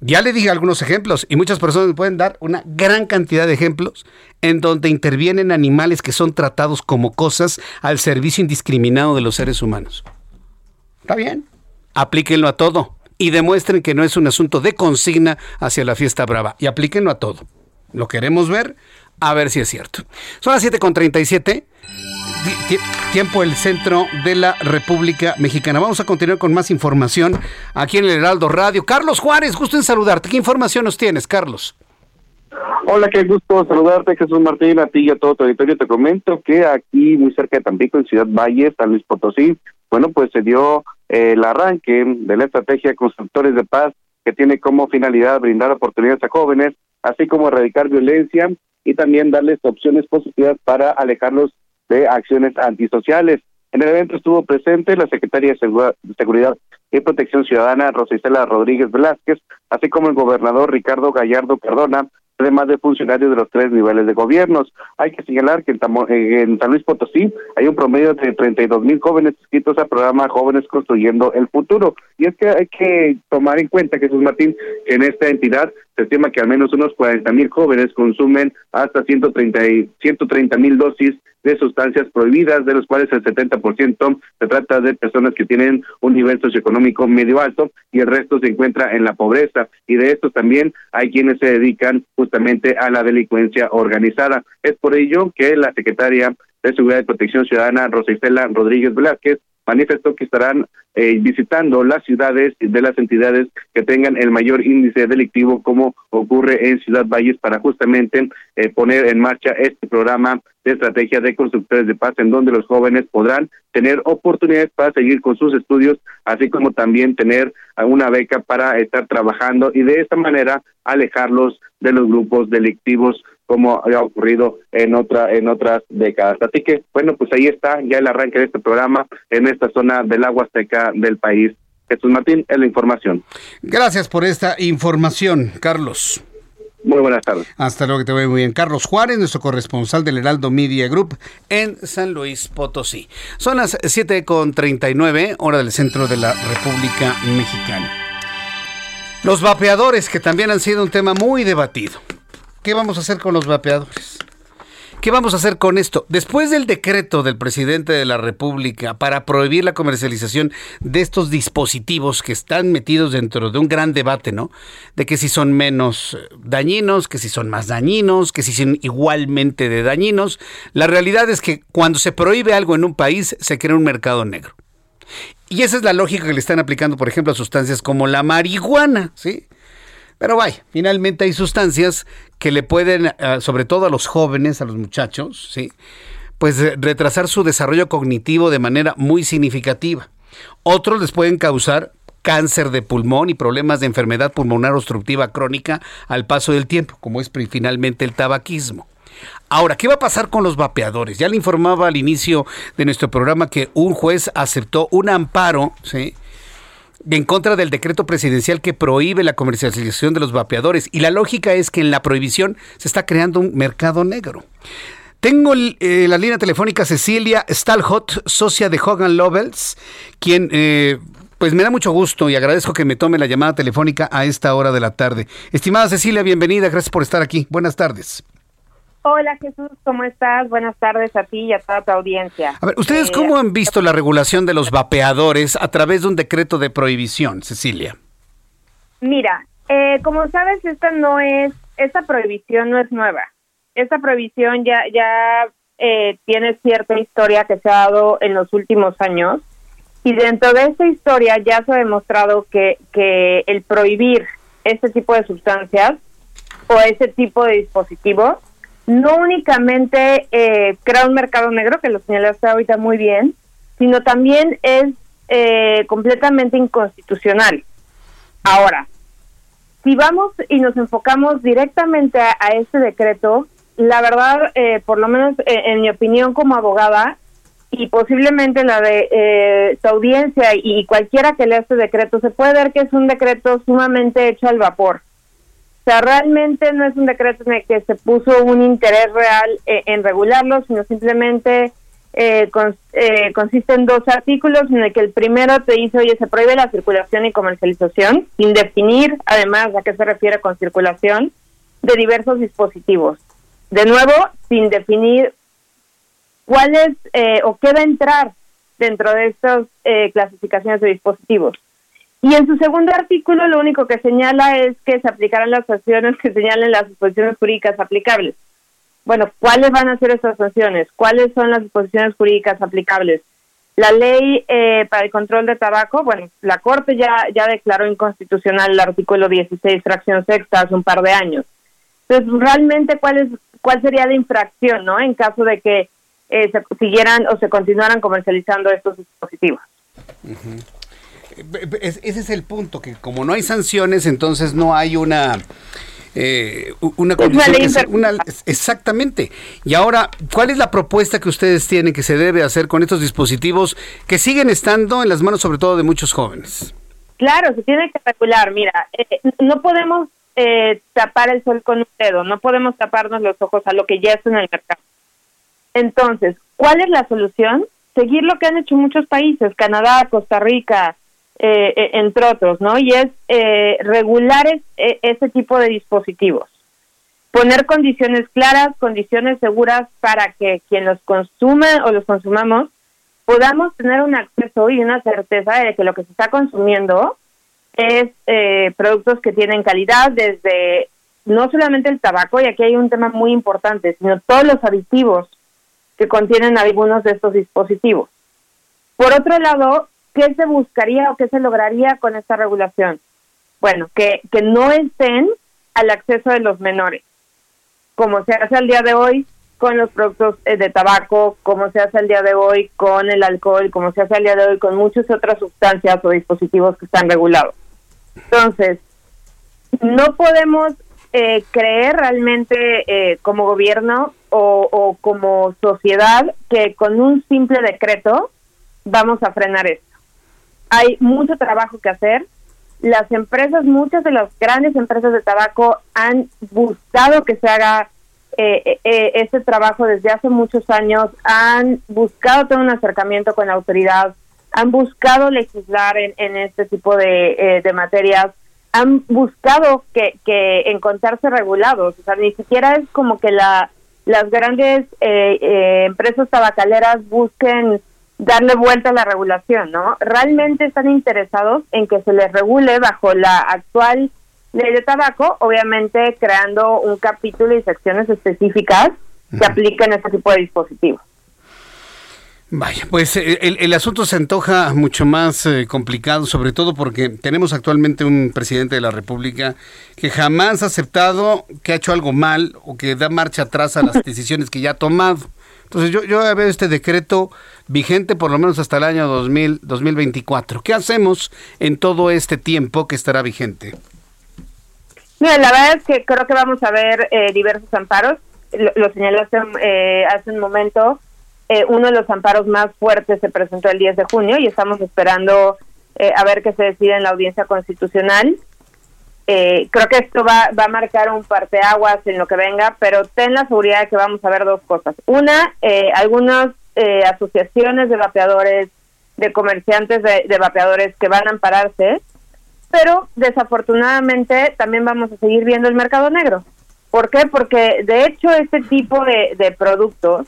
Ya le dije algunos ejemplos y muchas personas pueden dar una gran cantidad de ejemplos en donde intervienen animales que son tratados como cosas al servicio indiscriminado de los seres humanos. Está bien. Aplíquenlo a todo y demuestren que no es un asunto de consigna hacia la fiesta brava. Y aplíquenlo a todo. Lo queremos ver, a ver si es cierto. Son las 7.37. tiempo el centro de la República Mexicana. Vamos a continuar con más información aquí en el Heraldo Radio. Carlos Juárez, gusto en saludarte. ¿Qué información nos tienes, Carlos? Hola, qué gusto saludarte, Jesús Martín, a ti y a todo tu auditorio. Te comento que aquí, muy cerca de Tampico, en Ciudad Valle, San Luis Potosí, bueno, pues se dio el arranque de la estrategia Constructores de Paz, que tiene como finalidad brindar oportunidades a jóvenes, así como erradicar violencia y también darles opciones positivas para alejarlos de acciones antisociales. En el evento estuvo presente la secretaria de Seguridad y Protección Ciudadana, Rosicela Rodríguez Velázquez, así como el gobernador Ricardo Gallardo Cardona, además de funcionarios de los tres niveles de gobiernos. Hay que señalar que en, San Luis Potosí hay un promedio de 32 mil jóvenes inscritos al programa Jóvenes Construyendo el Futuro. Y es que hay que tomar en cuenta, Jesús Martín, que en esta entidad se estima que al menos unos 40 mil jóvenes consumen hasta 130 mil dosis de sustancias prohibidas, de los cuales el 70% se trata de personas que tienen un nivel socioeconómico medio alto y el resto se encuentra en la pobreza. Y de estos también hay quienes se dedican justamente a la delincuencia organizada. Es por ello que la secretaria de Seguridad y Protección Ciudadana, Rosicela Rodríguez Velázquez, manifestó que estarán eh, visitando las ciudades de las entidades que tengan el mayor índice delictivo, como ocurre en Ciudad Valles, para justamente eh, poner en marcha este programa de estrategia de constructores de paz, en donde los jóvenes podrán tener oportunidades para seguir con sus estudios, así como también tener una beca para estar trabajando y de esta manera alejarlos de los grupos delictivos como ha ocurrido en otra en otras décadas. Así que bueno, pues ahí está ya el arranque de este programa en esta zona del agua seca del país. Jesús Martín, es la información. Gracias por esta información, Carlos. Muy buenas tardes. Hasta luego, que te veo muy bien. Carlos Juárez, nuestro corresponsal del Heraldo Media Group en San Luis Potosí. Son las 7.39, hora del centro de la República Mexicana. Los vapeadores, que también han sido un tema muy debatido. ¿Qué vamos a hacer con los vapeadores? ¿Qué vamos a hacer con esto? Después del decreto del presidente de la República para prohibir la comercialización de estos dispositivos que están metidos dentro de un gran debate, ¿no? De que si son menos eh, dañinos, que si son más dañinos, que si son igualmente de dañinos. La realidad es que cuando se prohíbe algo en un país, se crea un mercado negro. Y esa es la lógica que le están aplicando, por ejemplo, a sustancias como la marihuana, ¿sí? Pero vaya, finalmente hay sustancias que le pueden, eh, sobre todo a los jóvenes, a los muchachos, ¿sí? pues eh, retrasar su desarrollo cognitivo de manera muy significativa. Otros les pueden causar cáncer de pulmón y problemas de enfermedad pulmonar obstructiva crónica al paso del tiempo, como es finalmente el tabaquismo. Ahora, ¿qué va a pasar con los vapeadores? Ya le informaba al inicio de nuestro programa que un juez aceptó un amparo, ¿sí? En contra del decreto presidencial que prohíbe la comercialización de los vapeadores. Y la lógica es que en la prohibición se está creando un mercado negro. Tengo eh, la línea telefónica Cecilia Stalhot, socia de Hogan Lovells, quien eh, pues me da mucho gusto y agradezco que me tome la llamada telefónica a esta hora de la tarde. Estimada Cecilia, bienvenida, gracias por estar aquí. Buenas tardes. Hola Jesús, ¿cómo estás? Buenas tardes a ti y a toda tu audiencia. A ver, ¿ustedes eh, cómo han visto la regulación de los vapeadores a través de un decreto de prohibición, Cecilia? Mira, eh, como sabes, esta no es, esta prohibición no es nueva. Esta prohibición ya, ya eh, tiene cierta historia que se ha dado en los últimos años y dentro de esta historia ya se ha demostrado que, que el prohibir este tipo de sustancias o ese tipo de dispositivos no únicamente eh, crea un mercado negro, que lo señalaste ahorita muy bien, sino también es eh, completamente inconstitucional. Ahora, si vamos y nos enfocamos directamente a, este decreto, la verdad, eh, por lo menos en mi opinión como abogada, y posiblemente la de su audiencia y cualquiera que lea este decreto, se puede ver que es un decreto sumamente hecho al vapor o sea, realmente no es un decreto en el que se puso un interés real eh, en regularlo, sino simplemente eh, eh, consiste en dos artículos en el que el primero te dice, oye, se prohíbe la circulación y comercialización, sin definir además a qué se refiere con circulación, de diversos dispositivos. De nuevo, sin definir cuál es o qué va a entrar dentro de estas clasificaciones de dispositivos. Y en su segundo artículo lo único que señala es que se aplicarán las acciones que señalen las disposiciones jurídicas aplicables. bueno, ¿cuáles van a ser estas sanciones? ¿Cuáles son las disposiciones jurídicas aplicables? La ley eh, para el control de tabaco, bueno, la Corte ya, ya declaró inconstitucional el artículo 16, fracción sexta, hace un par de años. Entonces, realmente, ¿cuál, es, cuál sería la infracción, no? En caso de que eh, se siguieran o se continuaran comercializando estos dispositivos. Ese es el punto, que como no hay sanciones, entonces no hay una eh, una condición exactamente. Y ahora, ¿cuál es la propuesta que ustedes tienen que se debe hacer con estos dispositivos que siguen estando en las manos sobre todo de muchos jóvenes? Claro, se tiene que regular. Mira, eh, no podemos eh, tapar el sol con un dedo, no podemos taparnos los ojos a lo que ya está en el mercado. Entonces, ¿cuál es la solución? Seguir lo que han hecho muchos países, Canadá, Costa Rica, eh, eh, entre otros, ¿no? Y es eh, regular es, ese tipo de dispositivos. Poner condiciones claras, condiciones seguras para que quien los consume o los consumamos podamos tener un acceso y una certeza de que lo que se está consumiendo es productos que tienen calidad desde no solamente el tabaco, y aquí hay un tema muy importante, sino todos los aditivos que contienen algunos de estos dispositivos. Por otro lado, ¿qué se buscaría o qué se lograría con esta regulación? Bueno, que, que no estén al acceso de los menores, como se hace al día de hoy con los productos eh, de tabaco, como se hace al día de hoy con el alcohol, como se hace al día de hoy con muchas otras sustancias o dispositivos que están regulados. Entonces, no podemos eh, creer realmente eh, como gobierno o, o como sociedad que con un simple decreto vamos a frenar esto hay mucho trabajo que hacer. Las empresas, muchas de las grandes empresas de tabaco han buscado que se haga eh, eh, este trabajo desde hace muchos años, han buscado tener un acercamiento con la autoridad, han buscado legislar en, este tipo de, eh, de, materias, han buscado que, encontrarse regulados, o sea, ni siquiera es como que la, las grandes empresas tabacaleras busquen darle vuelta a la regulación, ¿no? Realmente están interesados en que se les regule bajo la actual ley de tabaco, obviamente creando un capítulo y secciones específicas que apliquen este tipo de dispositivos. Vaya, pues eh, el, asunto se antoja mucho más eh, complicado, sobre todo porque tenemos actualmente un presidente de la República que jamás ha aceptado que ha hecho algo mal o que da marcha atrás a las decisiones que ya ha tomado. Entonces yo, yo veo este decreto vigente por lo menos hasta el año 2000, 2024. ¿Qué hacemos en todo este tiempo que estará vigente? Mira, la verdad es que creo que vamos a ver eh, diversos amparos. Lo, lo señalaste eh, hace un momento. Eh, uno de los amparos más fuertes se presentó el 10 de junio y estamos esperando a ver qué se decide en la audiencia constitucional. Creo que esto va, va a marcar un parteaguas en lo que venga, pero ten la seguridad de que vamos a ver dos cosas. Una, algunos eh, asociaciones de vapeadores, de comerciantes de, vapeadores que van a ampararse, pero desafortunadamente también vamos a seguir viendo el mercado negro. ¿Por qué? Porque de hecho este tipo de, productos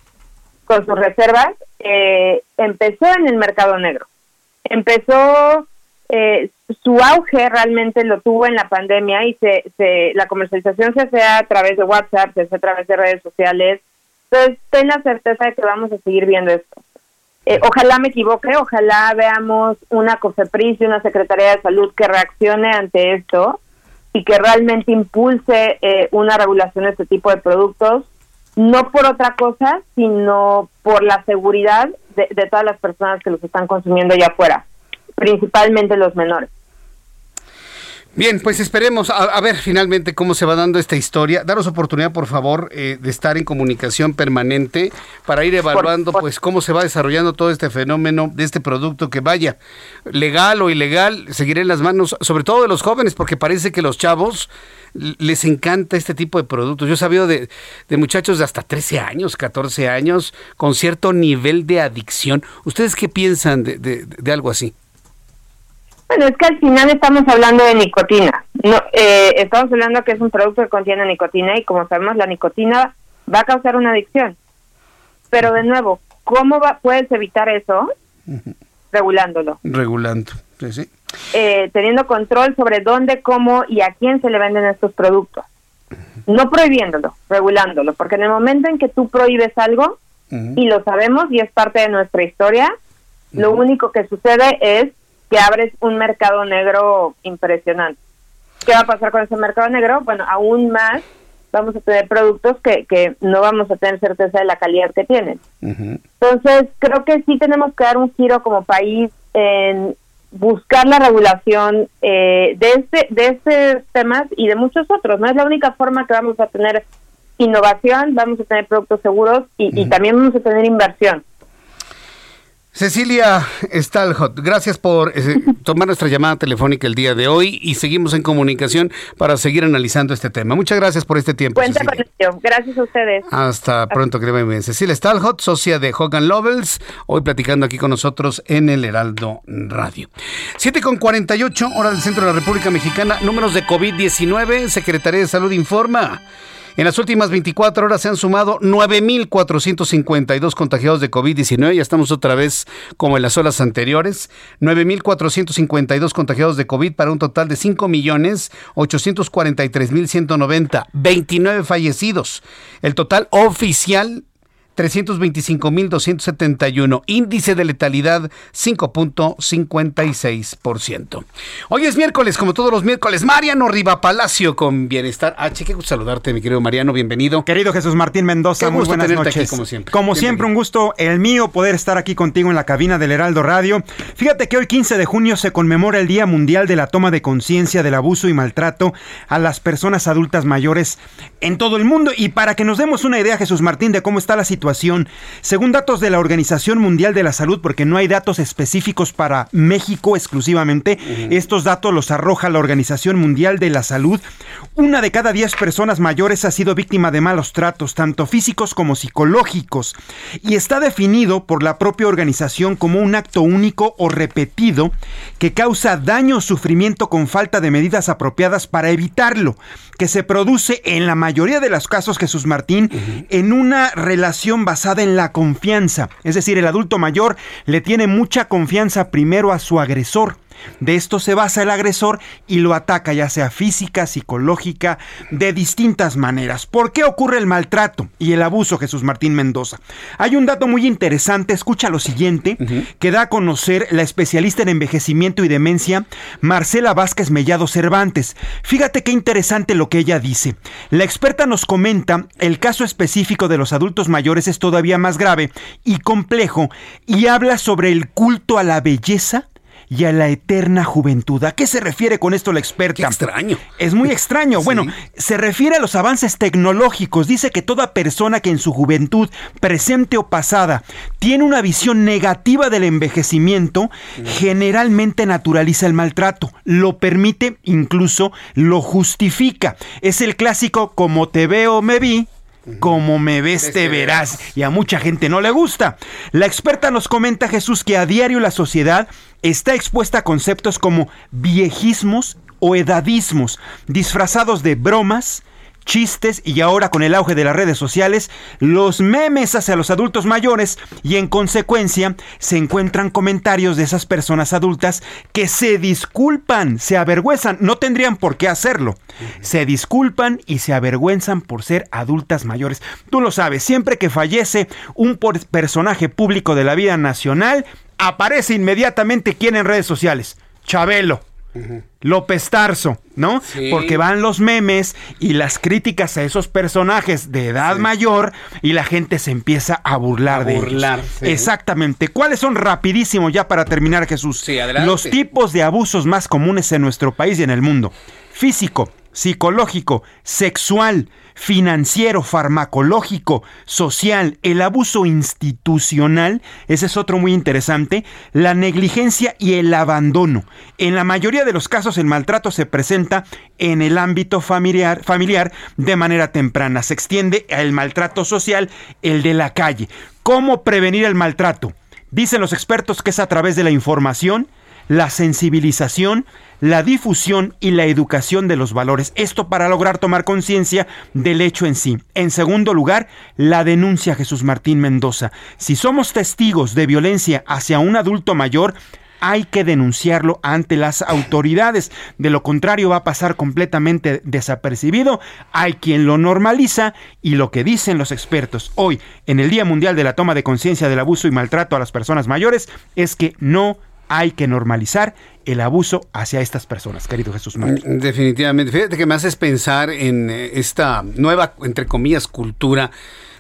con sus reservas eh, empezó en el mercado negro. Empezó, eh, su auge realmente lo tuvo en la pandemia y se, se, la comercialización se hace a través de WhatsApp, se hace a través de redes sociales, entonces, ten la certeza de que vamos a seguir viendo esto. Eh, ojalá me equivoque, ojalá veamos una COFEPRIS y una Secretaría de Salud que reaccione ante esto y que realmente impulse eh, una regulación de este tipo de productos, no por otra cosa, sino por la seguridad de, de todas las personas que los están consumiendo allá afuera, principalmente los menores. Bien, pues esperemos a, ver finalmente cómo se va dando esta historia. Daros oportunidad, por favor, eh, de estar en comunicación permanente para ir evaluando, pues, cómo se va desarrollando todo este fenómeno de este producto que vaya legal o ilegal, seguiré en las manos, sobre todo de los jóvenes, porque parece que los chavos les encanta este tipo de productos. Yo he sabido de, muchachos de hasta 13 años, 14 años, con cierto nivel de adicción. ¿Ustedes qué piensan de algo así? Bueno, es que al final estamos hablando de nicotina. No, eh, estamos hablando que es un producto que contiene nicotina y como sabemos la nicotina va a causar una adicción. Pero de nuevo, ¿cómo va, puedes evitar eso? Regulándolo. Regulando, sí, eh, teniendo control sobre dónde, cómo y a quién se le venden estos productos. no prohibiéndolo, regulándolo, porque en el momento en que tú prohíbes algo, y lo sabemos y es parte de nuestra historia, lo único que sucede es que abres un mercado negro impresionante. ¿Qué va a pasar con ese mercado negro? Bueno, aún más vamos a tener productos que, que no vamos a tener certeza de la calidad que tienen. Entonces, creo que sí tenemos que dar un giro como país en buscar la regulación eh, de este de estos temas y de muchos otros. No es la única forma que vamos a tener innovación, vamos a tener productos seguros y, y también vamos a tener inversión. Cecilia Stalhot, gracias por eh, tomar nuestra llamada telefónica el día de hoy y seguimos en comunicación para seguir analizando este tema. Muchas gracias por este tiempo. Cuenta con ello. Gracias a ustedes. Hasta pronto, que bien. Cecilia Stalhot, socia de Hogan Lovells, hoy platicando aquí con nosotros en el Heraldo Radio. 7 con 48, hora del centro de la República Mexicana, números de COVID-19, Secretaría de Salud informa. En las últimas 24 horas se han sumado 9.452 contagiados de COVID-19. Ya estamos otra vez como en las horas anteriores. 9.452 contagiados de COVID para un total de 5.843.190. 29 fallecidos. El total oficial 325.271. Índice de letalidad 5.56%. Hoy es miércoles, como todos los miércoles. Mariano Riva Palacio con Bienestar H. Qué gusto saludarte, mi querido Mariano. Bienvenido. Querido Jesús Martín Mendoza, muy buenas noches. Aquí, como siempre. Como siempre, un gusto el mío poder estar aquí contigo en la cabina del Heraldo Radio. Fíjate que hoy 15 de junio se conmemora el Día Mundial de la Toma de Conciencia del Abuso y Maltrato a las personas adultas mayores en todo el mundo. Y para que nos demos una idea, Jesús Martín, de cómo está la situación, según datos de la Organización Mundial de la Salud, porque no hay datos específicos para México exclusivamente, estos datos los arroja la Organización Mundial de la Salud. Una de cada diez personas mayores ha sido víctima de malos tratos, tanto físicos como psicológicos, y está definido por la propia organización como un acto único o repetido que causa daño o sufrimiento con falta de medidas apropiadas para evitarlo, que se produce en la mayoría de los casos, Jesús Martín, en una relación basada en la confianza. Es decir, el adulto mayor le tiene mucha confianza primero a su agresor. De esto se basa el agresor y lo ataca ya sea física, psicológica, de distintas maneras. ¿Por qué ocurre el maltrato y el abuso, Jesús Martín Mendoza? Hay un dato muy interesante, escucha lo siguiente, que da a conocer la especialista en envejecimiento y demencia, Marcela Vázquez Mellado Cervantes. Fíjate qué interesante lo que ella dice. La experta nos comenta el caso específico de los adultos mayores es todavía más grave y complejo y habla sobre el culto a la belleza y a la eterna juventud. ¿A qué se refiere con esto la experta? extraño. Es muy extraño. Bueno, se refiere a los avances tecnológicos. Dice que toda persona que en su juventud, presente o pasada, tiene una visión negativa del envejecimiento, generalmente naturaliza el maltrato. Lo permite, incluso lo justifica. Es el clásico como te veo, me vi, como me ves te verás. y a mucha gente no le gusta. La experta nos comenta Jesús que a diario la sociedad está expuesta a conceptos como viejismos o edadismos, disfrazados de bromas, chistes y ahora con el auge de las redes sociales, los memes hacia los adultos mayores y en consecuencia se encuentran comentarios de esas personas adultas que se disculpan, se avergüenzan, no tendrían por qué hacerlo, se disculpan y se avergüenzan por ser adultas mayores. Tú lo sabes, siempre que fallece un personaje público de la vida nacional, aparece inmediatamente quién en redes sociales, Chabelo. López Tarso, ¿no? Porque van los memes y las críticas a esos personajes de edad mayor y la gente se empieza a burlar de ellos. Exactamente. ¿Cuáles son rapidísimo ya para terminar, Jesús? Los tipos de abusos más comunes en nuestro país y en el mundo. Físico, psicológico, sexual, financiero, farmacológico, social, el abuso institucional, ese es otro muy interesante, la negligencia y el abandono. En la mayoría de los casos el maltrato se presenta en el ámbito familiar, familiar de manera temprana, se extiende al maltrato social, el de la calle. ¿Cómo prevenir el maltrato? Dicen los expertos que es a través de la información, la sensibilización, la difusión y la educación de los valores. Esto para lograr tomar conciencia del hecho en sí. En segundo lugar, la denuncia Jesús Martín Mendoza. Si somos testigos de violencia hacia un adulto mayor, hay que denunciarlo ante las autoridades. De lo contrario va a pasar completamente desapercibido. Hay quien lo normaliza y lo que dicen los expertos hoy en el Día Mundial de la Toma de Conciencia del Abuso y Maltrato a las Personas Mayores es que no hay que normalizar el abuso hacia estas personas, querido Jesús Martín. Mm, definitivamente. Fíjate que me haces pensar en eh, esta nueva, entre comillas, cultura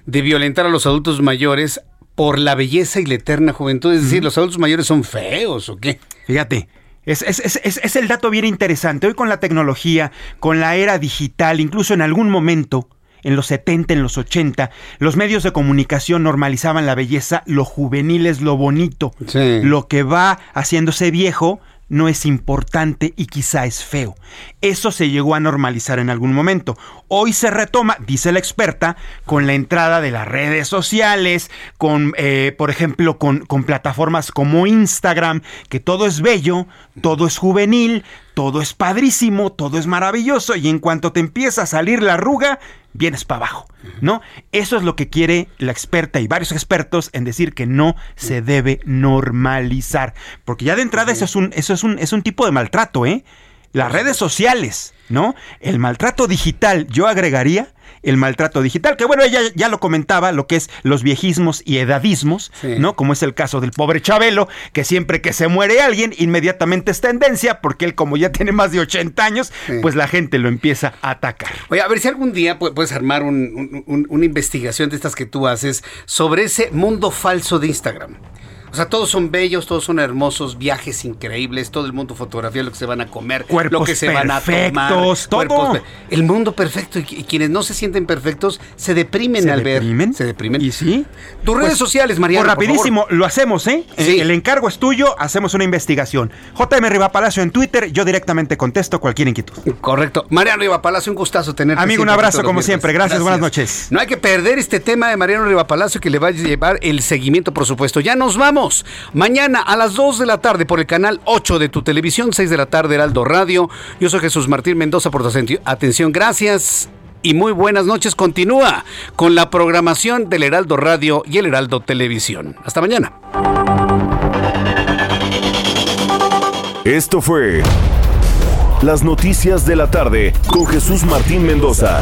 de violentar a los adultos mayores por la belleza y la eterna juventud. Es decir, los adultos mayores son feos o qué. Fíjate. Es, es, es, es, el dato bien interesante. Hoy con la tecnología, con la era digital, incluso en algún momento, en los 70, en los 80, los medios de comunicación normalizaban la belleza, lo juvenil es lo bonito. Lo que va haciéndose viejo no es importante y quizá es feo. Eso se llegó a normalizar en algún momento. Hoy se retoma, dice la experta, con la entrada de las redes sociales, con, eh, por ejemplo, con, con plataformas como Instagram, que todo es bello, todo es juvenil, todo es padrísimo, todo es maravilloso y en cuanto te empieza a salir la arruga, vienes para abajo, ¿no? Eso es lo que quiere la experta y varios expertos en decir que no se debe normalizar, porque ya de entrada eso es un eso es un es un tipo de maltrato, ¿eh? Las redes sociales, ¿no? El maltrato digital, yo agregaría el maltrato digital, que bueno, ella ya lo comentaba, lo que es los viejismos y edadismos, ¿no? Como es el caso del pobre Chabelo, que siempre que se muere alguien, inmediatamente es tendencia, porque él como ya tiene más de 80 años, pues la gente lo empieza a atacar. Oye, a ver si algún día puedes armar una investigación de estas que tú haces sobre ese mundo falso de Instagram. O sea, todos son bellos, todos son hermosos, viajes increíbles, todo el mundo fotografía lo que se van a comer, lo que se van a tomar, todo. el mundo perfecto y, quienes no se sienten perfectos se deprimen al ver. Se deprimen. ¿Y sí? Tus redes pues, sociales, Mariano. Pues rapidísimo, lo hacemos, ¿eh? Sí. El encargo es tuyo, hacemos una investigación. JM Riva Palacio en Twitter, yo directamente contesto cualquier inquietud. Correcto. Mariano Riva Palacio, un gustazo tenerte. Amigo, un abrazo como siempre. Gracias, buenas noches. No hay que perder este tema de Mariano Riva Palacio que le va a llevar el seguimiento, por supuesto. Ya nos Mañana a las 2 de la tarde por el canal 8 de tu televisión, 6 de la tarde Heraldo Radio. Yo soy Jesús Martín Mendoza por tu atención. Gracias y muy buenas noches. Continúa con la programación del Heraldo Radio y el Heraldo Televisión. Hasta mañana. Esto fue Las Noticias de la Tarde con Jesús Martín Mendoza.